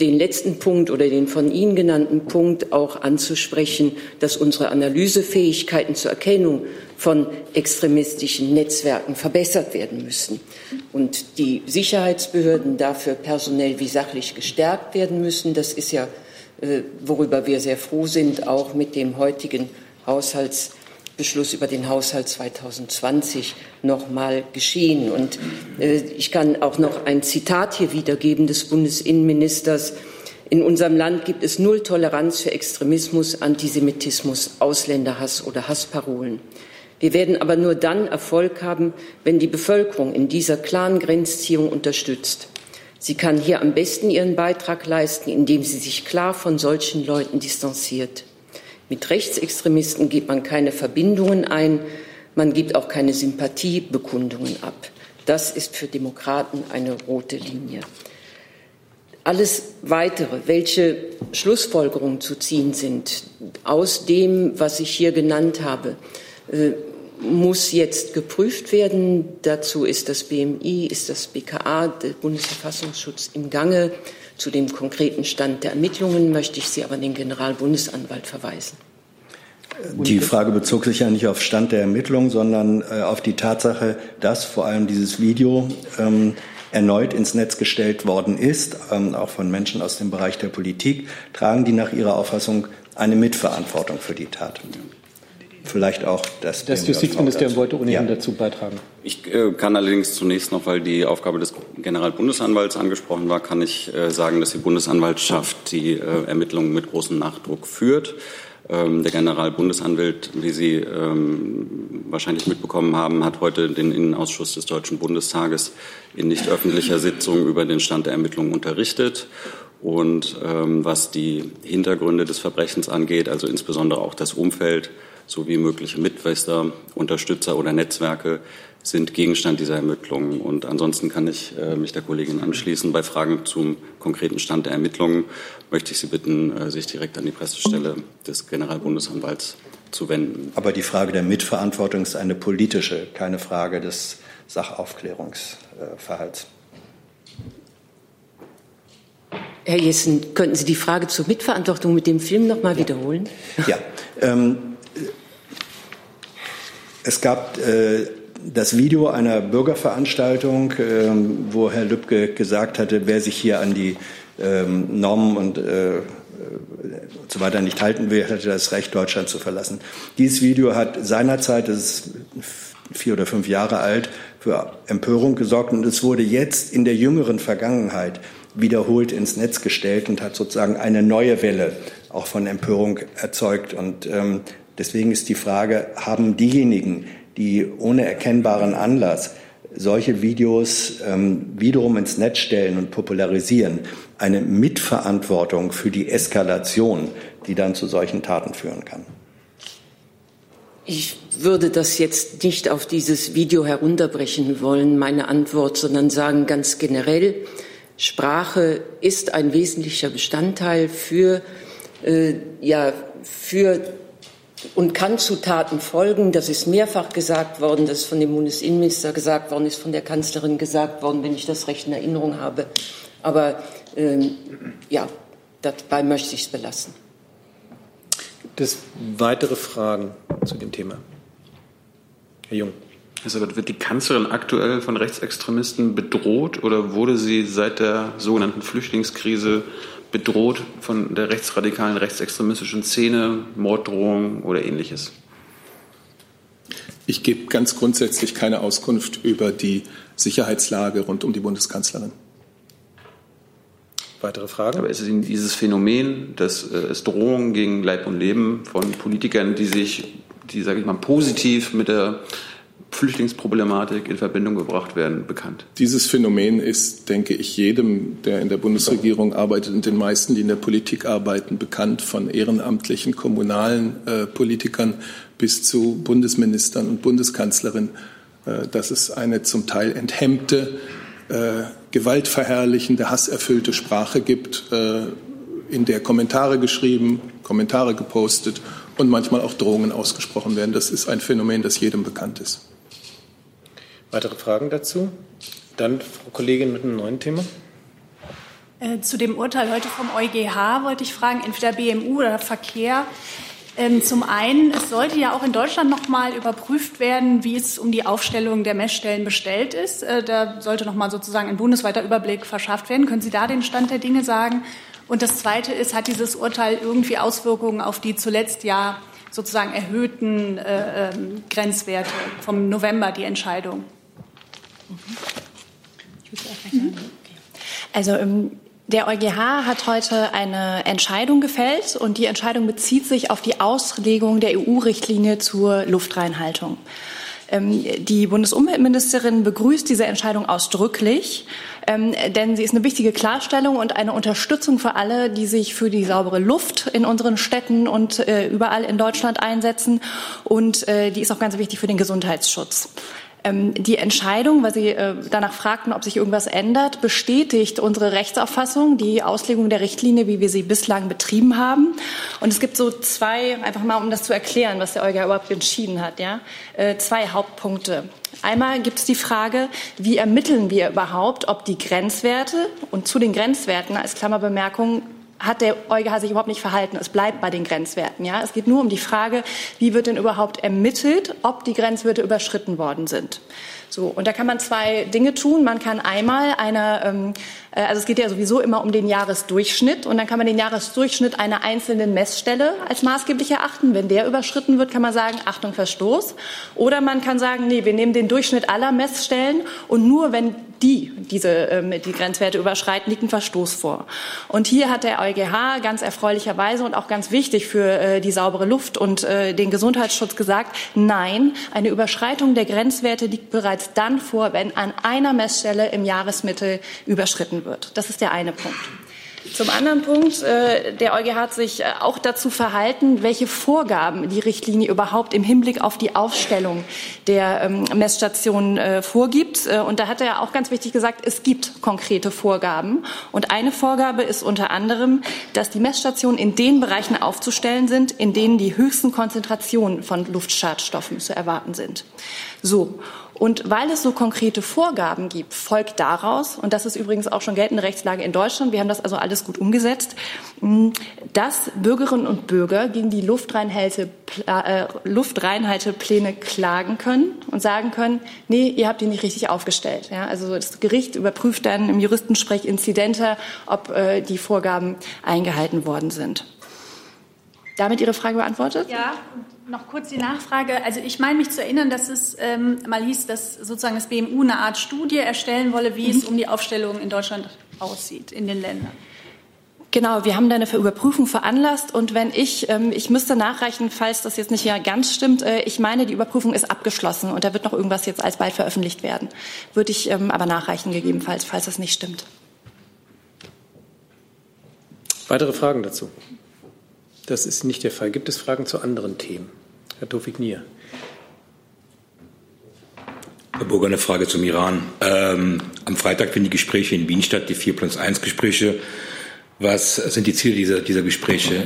den letzten Punkt oder den von Ihnen genannten Punkt auch anzusprechen, dass unsere Analysefähigkeiten zur Erkennung von extremistischen Netzwerken verbessert werden müssen und die Sicherheitsbehörden dafür personell wie sachlich gestärkt werden müssen. Das ist ja, äh, worüber wir sehr froh sind, auch mit dem heutigen Haushalts Beschluss über den Haushalt 2020 noch mal geschehen. Und äh, ich kann auch noch ein Zitat hier wiedergeben des Bundesinnenministers. In unserem Land gibt es null Toleranz für Extremismus, Antisemitismus, Ausländerhass oder Hassparolen. Wir werden aber nur dann Erfolg haben, wenn die Bevölkerung in dieser klaren Grenzziehung unterstützt. Sie kann hier am besten ihren Beitrag leisten, indem sie sich klar von solchen Leuten distanziert. Mit Rechtsextremisten geht man keine Verbindungen ein, man gibt auch keine Sympathiebekundungen ab. Das ist für Demokraten eine rote Linie. Alles Weitere, welche Schlussfolgerungen zu ziehen sind aus dem, was ich hier genannt habe, äh, muss jetzt geprüft werden. Dazu ist das BMI, ist das BKA, der Bundesverfassungsschutz im Gange. Zu dem konkreten Stand der Ermittlungen möchte ich Sie aber an den Generalbundesanwalt verweisen. Die Frage bezog sich ja nicht auf Stand der Ermittlungen, sondern äh, auf die Tatsache, dass vor allem dieses Video ähm, erneut ins Netz gestellt worden ist, ähm, auch von Menschen aus dem Bereich der Politik. Tragen die nach Ihrer Auffassung eine Mitverantwortung für die Tat? Vielleicht auch das. Das Justizministerium wollte ohnehin ja. dazu beitragen. Ich äh, kann allerdings zunächst noch, weil die Aufgabe des Generalbundesanwalts angesprochen war, kann ich äh, sagen, dass die Bundesanwaltschaft die äh, Ermittlungen mit großem Nachdruck führt. Ähm, der Generalbundesanwalt, wie Sie ähm, wahrscheinlich mitbekommen haben, hat heute den Innenausschuss des Deutschen Bundestages in nicht öffentlicher Sitzung über den Stand der Ermittlungen unterrichtet. Und ähm, was die Hintergründe des Verbrechens angeht, also insbesondere auch das Umfeld sowie mögliche Mitwisser, Unterstützer oder Netzwerke, sind Gegenstand dieser Ermittlungen. Und ansonsten kann ich äh, mich der Kollegin anschließen. Bei Fragen zum konkreten Stand der Ermittlungen möchte ich Sie bitten, äh, sich direkt an die Pressestelle des Generalbundesanwalts zu wenden. Aber die Frage der Mitverantwortung ist eine politische, keine Frage des Sachaufklärungsverhalts. Herr Jessen, könnten Sie die Frage zur Mitverantwortung mit dem Film noch mal ja. wiederholen? Ja. Ähm, es gab äh, das Video einer Bürgerveranstaltung, äh, wo Herr Lübcke gesagt hatte, wer sich hier an die ähm, Normen und äh, und so weiter nicht halten will, hätte das Recht, Deutschland zu verlassen. Dieses Video hat seinerzeit, das ist vier oder fünf Jahre alt, für Empörung gesorgt und es wurde jetzt in der jüngeren Vergangenheit wiederholt ins Netz gestellt und hat sozusagen eine neue Welle auch von Empörung erzeugt. Und ähm, deswegen ist die Frage, haben diejenigen, die ohne erkennbaren Anlass solche Videos ähm, wiederum ins Netz stellen und popularisieren, eine Mitverantwortung für die Eskalation, die dann zu solchen Taten führen kann? Ich würde das jetzt nicht auf dieses Video herunterbrechen wollen, meine Antwort, sondern sagen ganz generell, Sprache ist ein wesentlicher Bestandteil für, äh, ja, für und kann zu Taten folgen. Das ist mehrfach gesagt worden, das ist von dem Bundesinnenminister gesagt worden, ist von der Kanzlerin gesagt worden, wenn ich das recht in Erinnerung habe. Aber ähm, ja, dabei möchte ich es belassen. Gibt es weitere Fragen zu dem Thema? Herr Jung. Also wird die Kanzlerin aktuell von Rechtsextremisten bedroht oder wurde sie seit der sogenannten Flüchtlingskrise bedroht von der rechtsradikalen, rechtsextremistischen Szene, Morddrohungen oder ähnliches? Ich gebe ganz grundsätzlich keine Auskunft über die Sicherheitslage rund um die Bundeskanzlerin. Weitere Fragen? Aber ist es dieses Phänomen, dass äh, es Drohungen gegen Leib und Leben von Politikern, die sich, die, sage ich mal, positiv mit der Flüchtlingsproblematik in Verbindung gebracht werden, bekannt? Dieses Phänomen ist, denke ich, jedem, der in der Bundesregierung arbeitet und den meisten, die in der Politik arbeiten, bekannt, von ehrenamtlichen kommunalen äh, Politikern bis zu Bundesministern und Bundeskanzlerin, äh, dass es eine zum Teil enthemmte, äh, gewaltverherrlichende, hasserfüllte Sprache gibt, äh, in der Kommentare geschrieben, Kommentare gepostet und manchmal auch Drohungen ausgesprochen werden. Das ist ein Phänomen, das jedem bekannt ist. Weitere Fragen dazu? Dann Frau Kollegin mit einem neuen Thema. Äh, zu dem Urteil heute vom EuGH wollte ich fragen, entweder BMU oder Verkehr. Ähm, zum einen, es sollte ja auch in Deutschland noch mal überprüft werden, wie es um die Aufstellung der Messstellen bestellt ist. Äh, da sollte noch mal sozusagen ein bundesweiter Überblick verschafft werden. Können Sie da den Stand der Dinge sagen? Und das Zweite ist, hat dieses Urteil irgendwie Auswirkungen auf die zuletzt ja sozusagen erhöhten äh, ähm, Grenzwerte vom November, die Entscheidung? Also ähm, der EuGH hat heute eine Entscheidung gefällt und die Entscheidung bezieht sich auf die Auslegung der EU-Richtlinie zur Luftreinhaltung. Ähm, die Bundesumweltministerin begrüßt diese Entscheidung ausdrücklich, ähm, denn sie ist eine wichtige Klarstellung und eine Unterstützung für alle, die sich für die saubere Luft in unseren Städten und äh, überall in Deutschland einsetzen. Und äh, die ist auch ganz wichtig für den Gesundheitsschutz. Ähm, die Entscheidung, weil Sie äh, danach fragten, ob sich irgendwas ändert, bestätigt unsere Rechtsauffassung, die Auslegung der Richtlinie, wie wir sie bislang betrieben haben. Und es gibt so zwei, einfach mal um das zu erklären, was der EuGH überhaupt entschieden hat, ja, äh, zwei Hauptpunkte. Einmal gibt es die Frage, wie ermitteln wir überhaupt, ob die Grenzwerte und zu den Grenzwerten als Klammerbemerkung hat der EuGH sich überhaupt nicht verhalten. Es bleibt bei den Grenzwerten. Ja? Es geht nur um die Frage, wie wird denn überhaupt ermittelt, ob die Grenzwerte überschritten worden sind. So, und da kann man zwei Dinge tun. Man kann einmal eine, ähm, äh, also es geht ja sowieso immer um den Jahresdurchschnitt und dann kann man den Jahresdurchschnitt einer einzelnen Messstelle als maßgeblich erachten. Wenn der überschritten wird, kann man sagen, Achtung, Verstoß. Oder man kann sagen, nee, wir nehmen den Durchschnitt aller Messstellen und nur wenn die diese ähm, die Grenzwerte überschreiten, liegt ein Verstoß vor. Und hier hat der EuGH ganz erfreulicherweise und auch ganz wichtig für äh, die saubere Luft und äh, den Gesundheitsschutz gesagt, nein, eine Überschreitung der Grenzwerte liegt bereits dann vor, wenn an einer Messstelle im Jahresmittel überschritten wird. Das ist der eine Punkt. Zum anderen Punkt, äh, der EuGH hat sich äh, auch dazu verhalten, welche Vorgaben die Richtlinie überhaupt im Hinblick auf die Aufstellung der ähm, Messstationen äh, vorgibt. Und da hat er auch ganz wichtig gesagt, es gibt konkrete Vorgaben. Und eine Vorgabe ist unter anderem, dass die Messstationen in den Bereichen aufzustellen sind, in denen die höchsten Konzentrationen von Luftschadstoffen zu erwarten sind. So. Und weil es so konkrete Vorgaben gibt, folgt daraus, und das ist übrigens auch schon geltende Rechtslage in Deutschland, wir haben das also alles gut umgesetzt, dass Bürgerinnen und Bürger gegen die äh, Luftreinhaltepläne klagen können und sagen können, nee, ihr habt die nicht richtig aufgestellt. Ja, also das Gericht überprüft dann im Juristensprech Inzidenter, ob äh, die Vorgaben eingehalten worden sind. Damit Ihre Frage beantwortet? Ja, noch kurz die Nachfrage. Also ich meine mich zu erinnern, dass es ähm, mal hieß, dass sozusagen das BMU eine Art Studie erstellen wolle, wie mhm. es um die Aufstellung in Deutschland aussieht, in den Ländern. Genau, wir haben da eine Überprüfung veranlasst und wenn ich, ähm, ich müsste nachreichen, falls das jetzt nicht ja ganz stimmt, äh, ich meine, die Überprüfung ist abgeschlossen und da wird noch irgendwas jetzt alsbald veröffentlicht werden. Würde ich ähm, aber nachreichen gegebenenfalls, falls das nicht stimmt. Weitere Fragen dazu? Das ist nicht der Fall. Gibt es Fragen zu anderen Themen? Herr Tofik Nier. Herr Burger, eine Frage zum Iran. Ähm, am Freitag finden die Gespräche in Wien statt, die 4 plus 1 Gespräche. Was sind die Ziele dieser, dieser Gespräche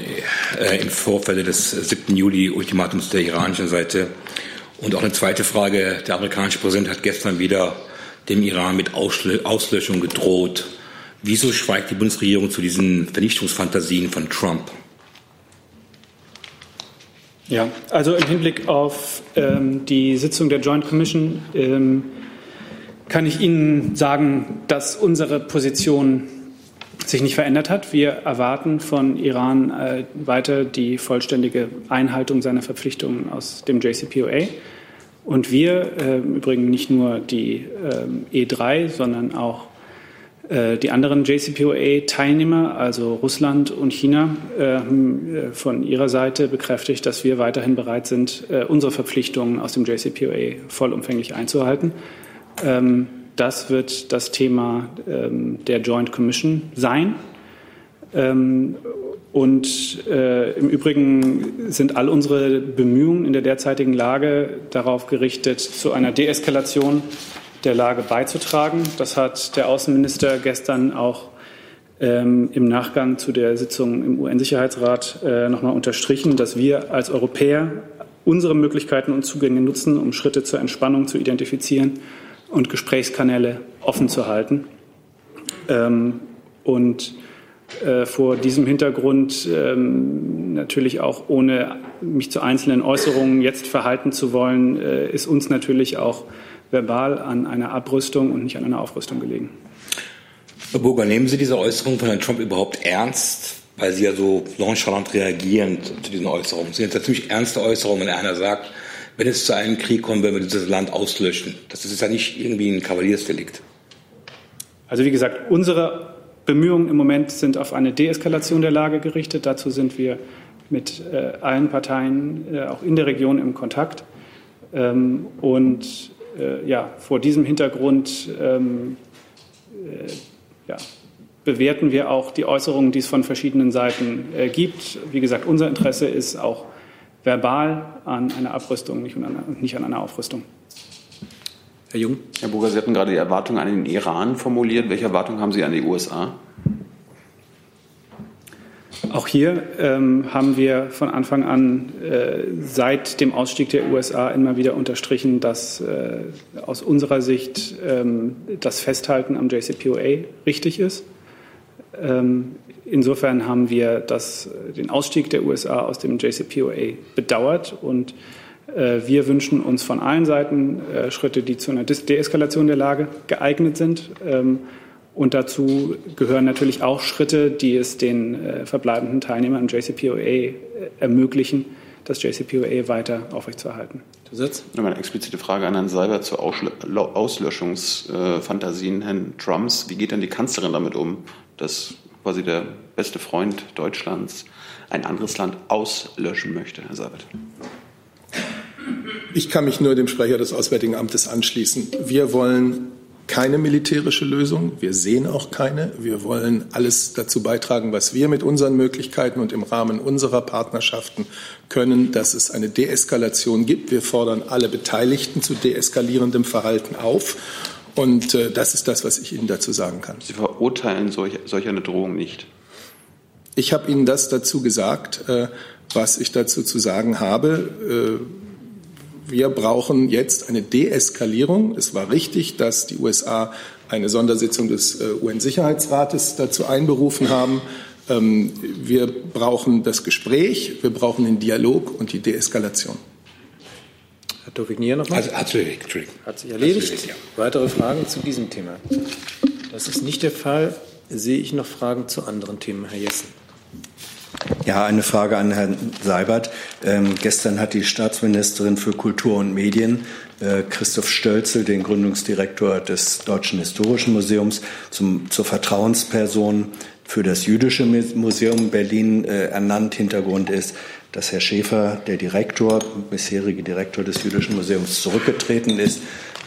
äh, im Vorfeld des 7. Juli-Ultimatums der iranischen Seite? Und auch eine zweite Frage. Der amerikanische Präsident hat gestern wieder dem Iran mit Auslöschung gedroht. Wieso schweigt die Bundesregierung zu diesen Vernichtungsfantasien von Trump? Ja, also im Hinblick auf ähm, die Sitzung der Joint Commission ähm, kann ich Ihnen sagen, dass unsere Position sich nicht verändert hat. Wir erwarten von Iran äh, weiter die vollständige Einhaltung seiner Verpflichtungen aus dem JCPOA. Und wir, äh, im Übrigen nicht nur die äh, E3, sondern auch die anderen JCPOA-Teilnehmer, also Russland und China, haben äh, von ihrer Seite bekräftigt, dass wir weiterhin bereit sind, äh, unsere Verpflichtungen aus dem JCPOA vollumfänglich einzuhalten. Ähm, das wird das Thema ähm, der Joint Commission sein. Ähm, und im Übrigen sind all unsere Bemühungen in der derzeitigen Lage darauf gerichtet, zu einer Deeskalation der Lage beizutragen. Das hat der Außenminister gestern auch ähm, im Nachgang zu der Sitzung im UN-Sicherheitsrat äh, nochmal unterstrichen, dass wir als Europäer unsere Möglichkeiten und Zugänge nutzen, um Schritte zur Entspannung zu identifizieren und Gesprächskanäle offen zu halten. Ähm, und äh, vor diesem Hintergrund ähm, natürlich auch ohne mich zu einzelnen Äußerungen jetzt verhalten zu wollen, äh, ist uns natürlich auch verbal an einer Abrüstung und nicht an einer Aufrüstung gelegen. Herr Burger, nehmen Sie diese Äußerungen von Herrn Trump überhaupt ernst? Weil Sie ja so nonchalant reagieren zu diesen Äußerungen. Das sind ja ziemlich ernste Äußerungen, wenn einer sagt, wenn es zu einem Krieg kommt, werden wir dieses Land auslöschen. Das ist ja nicht irgendwie ein Kavaliersdelikt. Also wie gesagt, unsere Bemühungen im Moment sind auf eine Deeskalation der Lage gerichtet. Dazu sind wir mit äh, allen Parteien äh, auch in der Region im Kontakt. Ähm, und ja, vor diesem Hintergrund ähm, äh, ja, bewerten wir auch die Äußerungen, die es von verschiedenen Seiten äh, gibt. Wie gesagt, unser Interesse ist auch verbal an einer Abrüstung, nicht an, nicht an einer Aufrüstung. Herr Jung. Herr Burger, Sie hatten gerade die Erwartungen an den Iran formuliert. Welche Erwartungen haben Sie an die USA? Auch hier ähm, haben wir von Anfang an äh, seit dem Ausstieg der USA immer wieder unterstrichen, dass äh, aus unserer Sicht ähm, das Festhalten am JCPOA richtig ist. Ähm, insofern haben wir das, den Ausstieg der USA aus dem JCPOA bedauert und äh, wir wünschen uns von allen Seiten äh, Schritte, die zu einer Deeskalation der Lage geeignet sind. Und dazu gehören natürlich auch Schritte, die es den äh, verbleibenden Teilnehmern im JCPOA ermöglichen, das JCPOA weiter aufrechtzuerhalten. Zusatz? Eine explizite Frage an Herrn Seibert zu Auslöschungsfantasien Herrn Trumps. Wie geht denn die Kanzlerin damit um, dass quasi der beste Freund Deutschlands ein anderes Land auslöschen möchte, Herr Seibert? Ich kann mich nur dem Sprecher des Auswärtigen Amtes anschließen. Wir wollen keine militärische Lösung. Wir sehen auch keine. Wir wollen alles dazu beitragen, was wir mit unseren Möglichkeiten und im Rahmen unserer Partnerschaften können, dass es eine Deeskalation gibt. Wir fordern alle Beteiligten zu deeskalierendem Verhalten auf. Und äh, das ist das, was ich Ihnen dazu sagen kann. Sie verurteilen solch, solch eine Drohung nicht. Ich habe Ihnen das dazu gesagt, äh, was ich dazu zu sagen habe. Äh, wir brauchen jetzt eine Deeskalierung. Es war richtig, dass die USA eine Sondersitzung des äh, UN-Sicherheitsrates dazu einberufen haben. Ähm, wir brauchen das Gespräch, wir brauchen den Dialog und die Deeskalation. Herr Dovignier noch mal? Also, hat sich erledigt. Hat sich erledigt. erledigt ja. Weitere Fragen zu diesem Thema? Das ist nicht der Fall. Sehe ich noch Fragen zu anderen Themen, Herr Jessen? Ja, eine Frage an Herrn Seibert. Ähm, gestern hat die Staatsministerin für Kultur und Medien äh, Christoph Stölzel, den Gründungsdirektor des Deutschen Historischen Museums, zum, zur Vertrauensperson für das Jüdische Museum Berlin äh, ernannt. Hintergrund ist, dass Herr Schäfer, der Direktor, bisherige Direktor des Jüdischen Museums, zurückgetreten ist.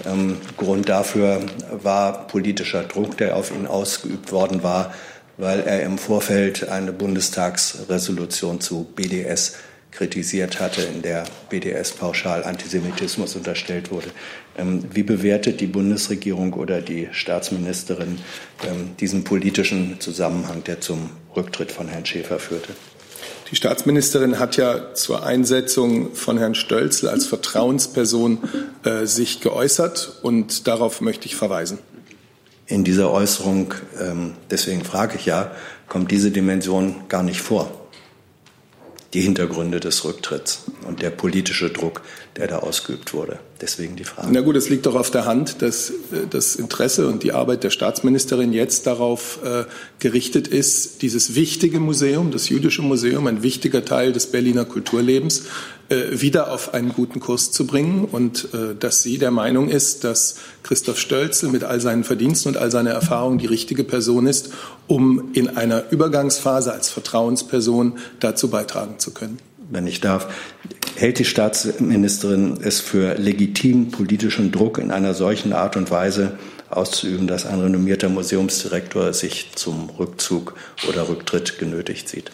Ähm, Grund dafür war politischer Druck, der auf ihn ausgeübt worden war weil er im Vorfeld eine Bundestagsresolution zu BDS kritisiert hatte, in der BDS pauschal Antisemitismus unterstellt wurde. Ähm, wie bewertet die Bundesregierung oder die Staatsministerin ähm, diesen politischen Zusammenhang, der zum Rücktritt von Herrn Schäfer führte? Die Staatsministerin hat ja zur Einsetzung von Herrn Stölzl als Vertrauensperson äh, sich geäußert und darauf möchte ich verweisen in dieser Äußerung, ähm, deswegen frage ich ja, kommt diese Dimension gar nicht vor. Die Hintergründe des Rücktritts und der politische Druck, der da ausgeübt wurde. Deswegen die Frage. Na gut, es liegt doch auf der Hand, dass äh, das Interesse und die Arbeit der Staatsministerin jetzt darauf äh, gerichtet ist, dieses wichtige Museum, das jüdische Museum, ein wichtiger Teil des Berliner Kulturlebens, wieder auf einen guten Kurs zu bringen und äh, dass sie der Meinung ist, dass Christoph Stölzel mit all seinen Verdiensten und all seiner Erfahrung die richtige Person ist, um in einer Übergangsphase als Vertrauensperson dazu beitragen zu können. Wenn ich darf, hält die Staatsministerin es für legitimen politischen Druck in einer solchen Art und Weise auszuüben, dass ein renommierter Museumsdirektor sich zum Rückzug oder Rücktritt genötigt sieht?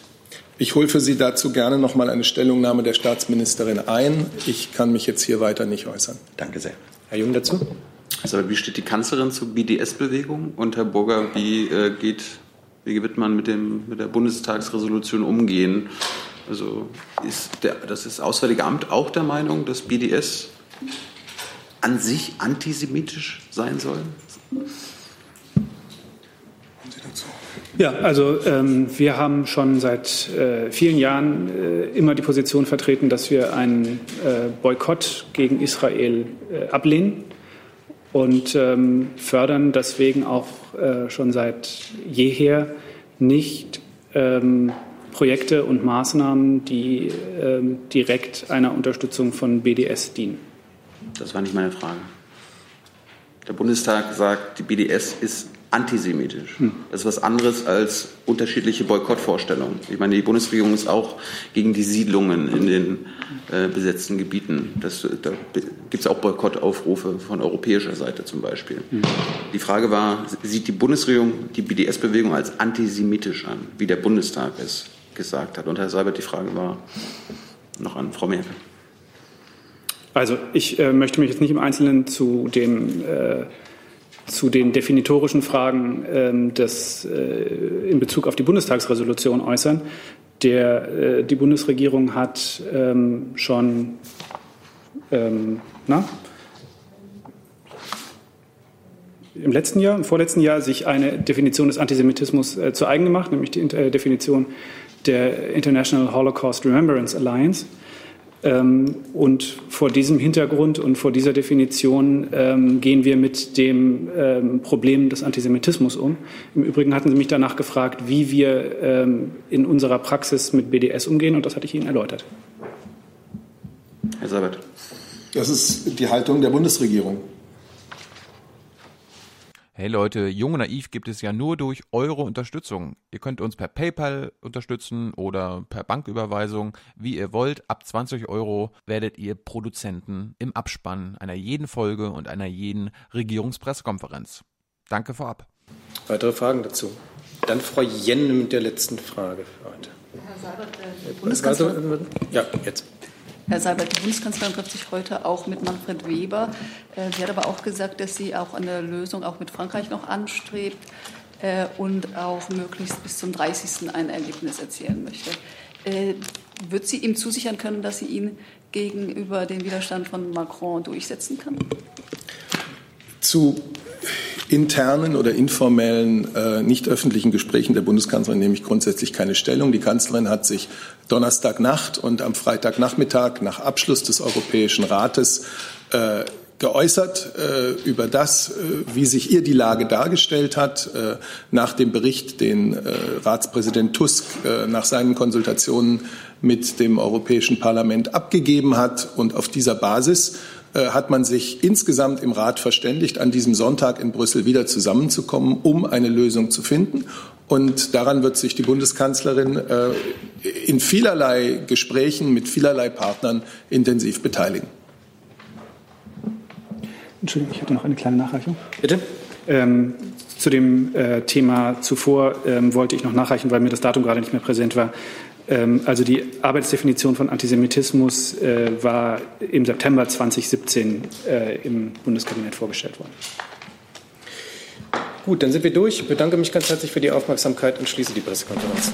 Ich hole für Sie dazu gerne noch mal eine Stellungnahme der Staatsministerin ein. Ich kann mich jetzt hier weiter nicht äußern. Danke sehr. Herr Jung dazu? Also, wie steht die Kanzlerin zur BDS-Bewegung? Und Herr Burger, wie äh, geht, wie wird man mit, dem, mit der Bundestagsresolution umgehen? Also ist der, das ist Auswärtige Amt auch der Meinung, dass BDS an sich antisemitisch sein soll? Ja, also ähm, wir haben schon seit äh, vielen Jahren äh, immer die Position vertreten, dass wir einen äh, Boykott gegen Israel äh, ablehnen und ähm, fördern deswegen auch äh, schon seit jeher nicht ähm, Projekte und Maßnahmen, die ähm, direkt einer Unterstützung von BDS dienen. Das war nicht meine Frage. Der Bundestag sagt, die BDS ist antisemitisch. Das ist was anderes als unterschiedliche Boykottvorstellungen. Ich meine, die Bundesregierung ist auch gegen die Siedlungen in den äh, besetzten Gebieten. Das, da gibt es auch Boykottaufrufe von europäischer Seite zum Beispiel. Hm. Die Frage war, sieht die Bundesregierung die BDS-Bewegung als antisemitisch an, wie der Bundestag es gesagt hat? Und Herr Seibert, die Frage war noch an Frau Merkel. Also ich äh, möchte mich jetzt nicht im Einzelnen zu dem äh, zu den definitorischen Fragen ähm, des, äh, in Bezug auf die Bundestagsresolution äußern. Der, äh, die Bundesregierung hat ähm, schon ähm, na, im letzten Jahr, im vorletzten Jahr sich eine Definition des Antisemitismus äh, zu eigen gemacht, nämlich die äh, Definition der International Holocaust Remembrance Alliance. Ähm, und vor diesem Hintergrund und vor dieser Definition ähm, gehen wir mit dem ähm, Problem des Antisemitismus um. Im Übrigen hatten Sie mich danach gefragt, wie wir ähm, in unserer Praxis mit BDS umgehen, und das hatte ich Ihnen erläutert. Herr Sabat. Das ist die Haltung der Bundesregierung. Hey Leute, Jung und Naiv gibt es ja nur durch eure Unterstützung. Ihr könnt uns per PayPal unterstützen oder per Banküberweisung, wie ihr wollt. Ab 20 Euro werdet ihr Produzenten im Abspann einer jeden Folge und einer jeden Regierungspressekonferenz. Danke vorab. Weitere Fragen dazu? Dann Frau Jenne mit der letzten Frage für heute. Herr Seibert, der Bundeskanzler. Ja, jetzt. Herr Seibert, die Bundeskanzlerin trifft sich heute auch mit Manfred Weber. Äh, sie hat aber auch gesagt, dass sie auch eine Lösung auch mit Frankreich noch anstrebt äh, und auch möglichst bis zum 30. ein Ergebnis erzielen möchte. Äh, wird sie ihm zusichern können, dass sie ihn gegenüber dem Widerstand von Macron durchsetzen kann? Zu internen oder informellen, äh, nicht öffentlichen Gesprächen der Bundeskanzlerin nehme ich grundsätzlich keine Stellung. Die Kanzlerin hat sich Donnerstagnacht und am Freitagnachmittag nach Abschluss des Europäischen Rates äh, geäußert äh, über das, äh, wie sich ihr die Lage dargestellt hat äh, nach dem Bericht, den äh, Ratspräsident Tusk nach seinen Konsultationen mit dem Europäischen Parlament abgegeben hat. Und auf dieser Basis hat man sich insgesamt im Rat verständigt, an diesem Sonntag in Brüssel wieder zusammenzukommen, um eine Lösung zu finden. Und daran wird sich die Bundeskanzlerin äh, in vielerlei Gesprächen mit vielerlei Partnern intensiv beteiligen. Entschuldigung, ich hatte noch eine kleine Nachreichung. Bitte. Ähm, zu dem äh, Thema zuvor ähm, wollte ich noch nachreichen, weil mir das Datum gerade nicht mehr präsent war. Ähm, also die Arbeitsdefinition von Antisemitismus äh, war im September 2017 äh, im Bundeskabinett vorgestellt worden. Gut, dann sind wir durch. Ich bedanke mich ganz herzlich für die Aufmerksamkeit und schließe die Pressekonferenz.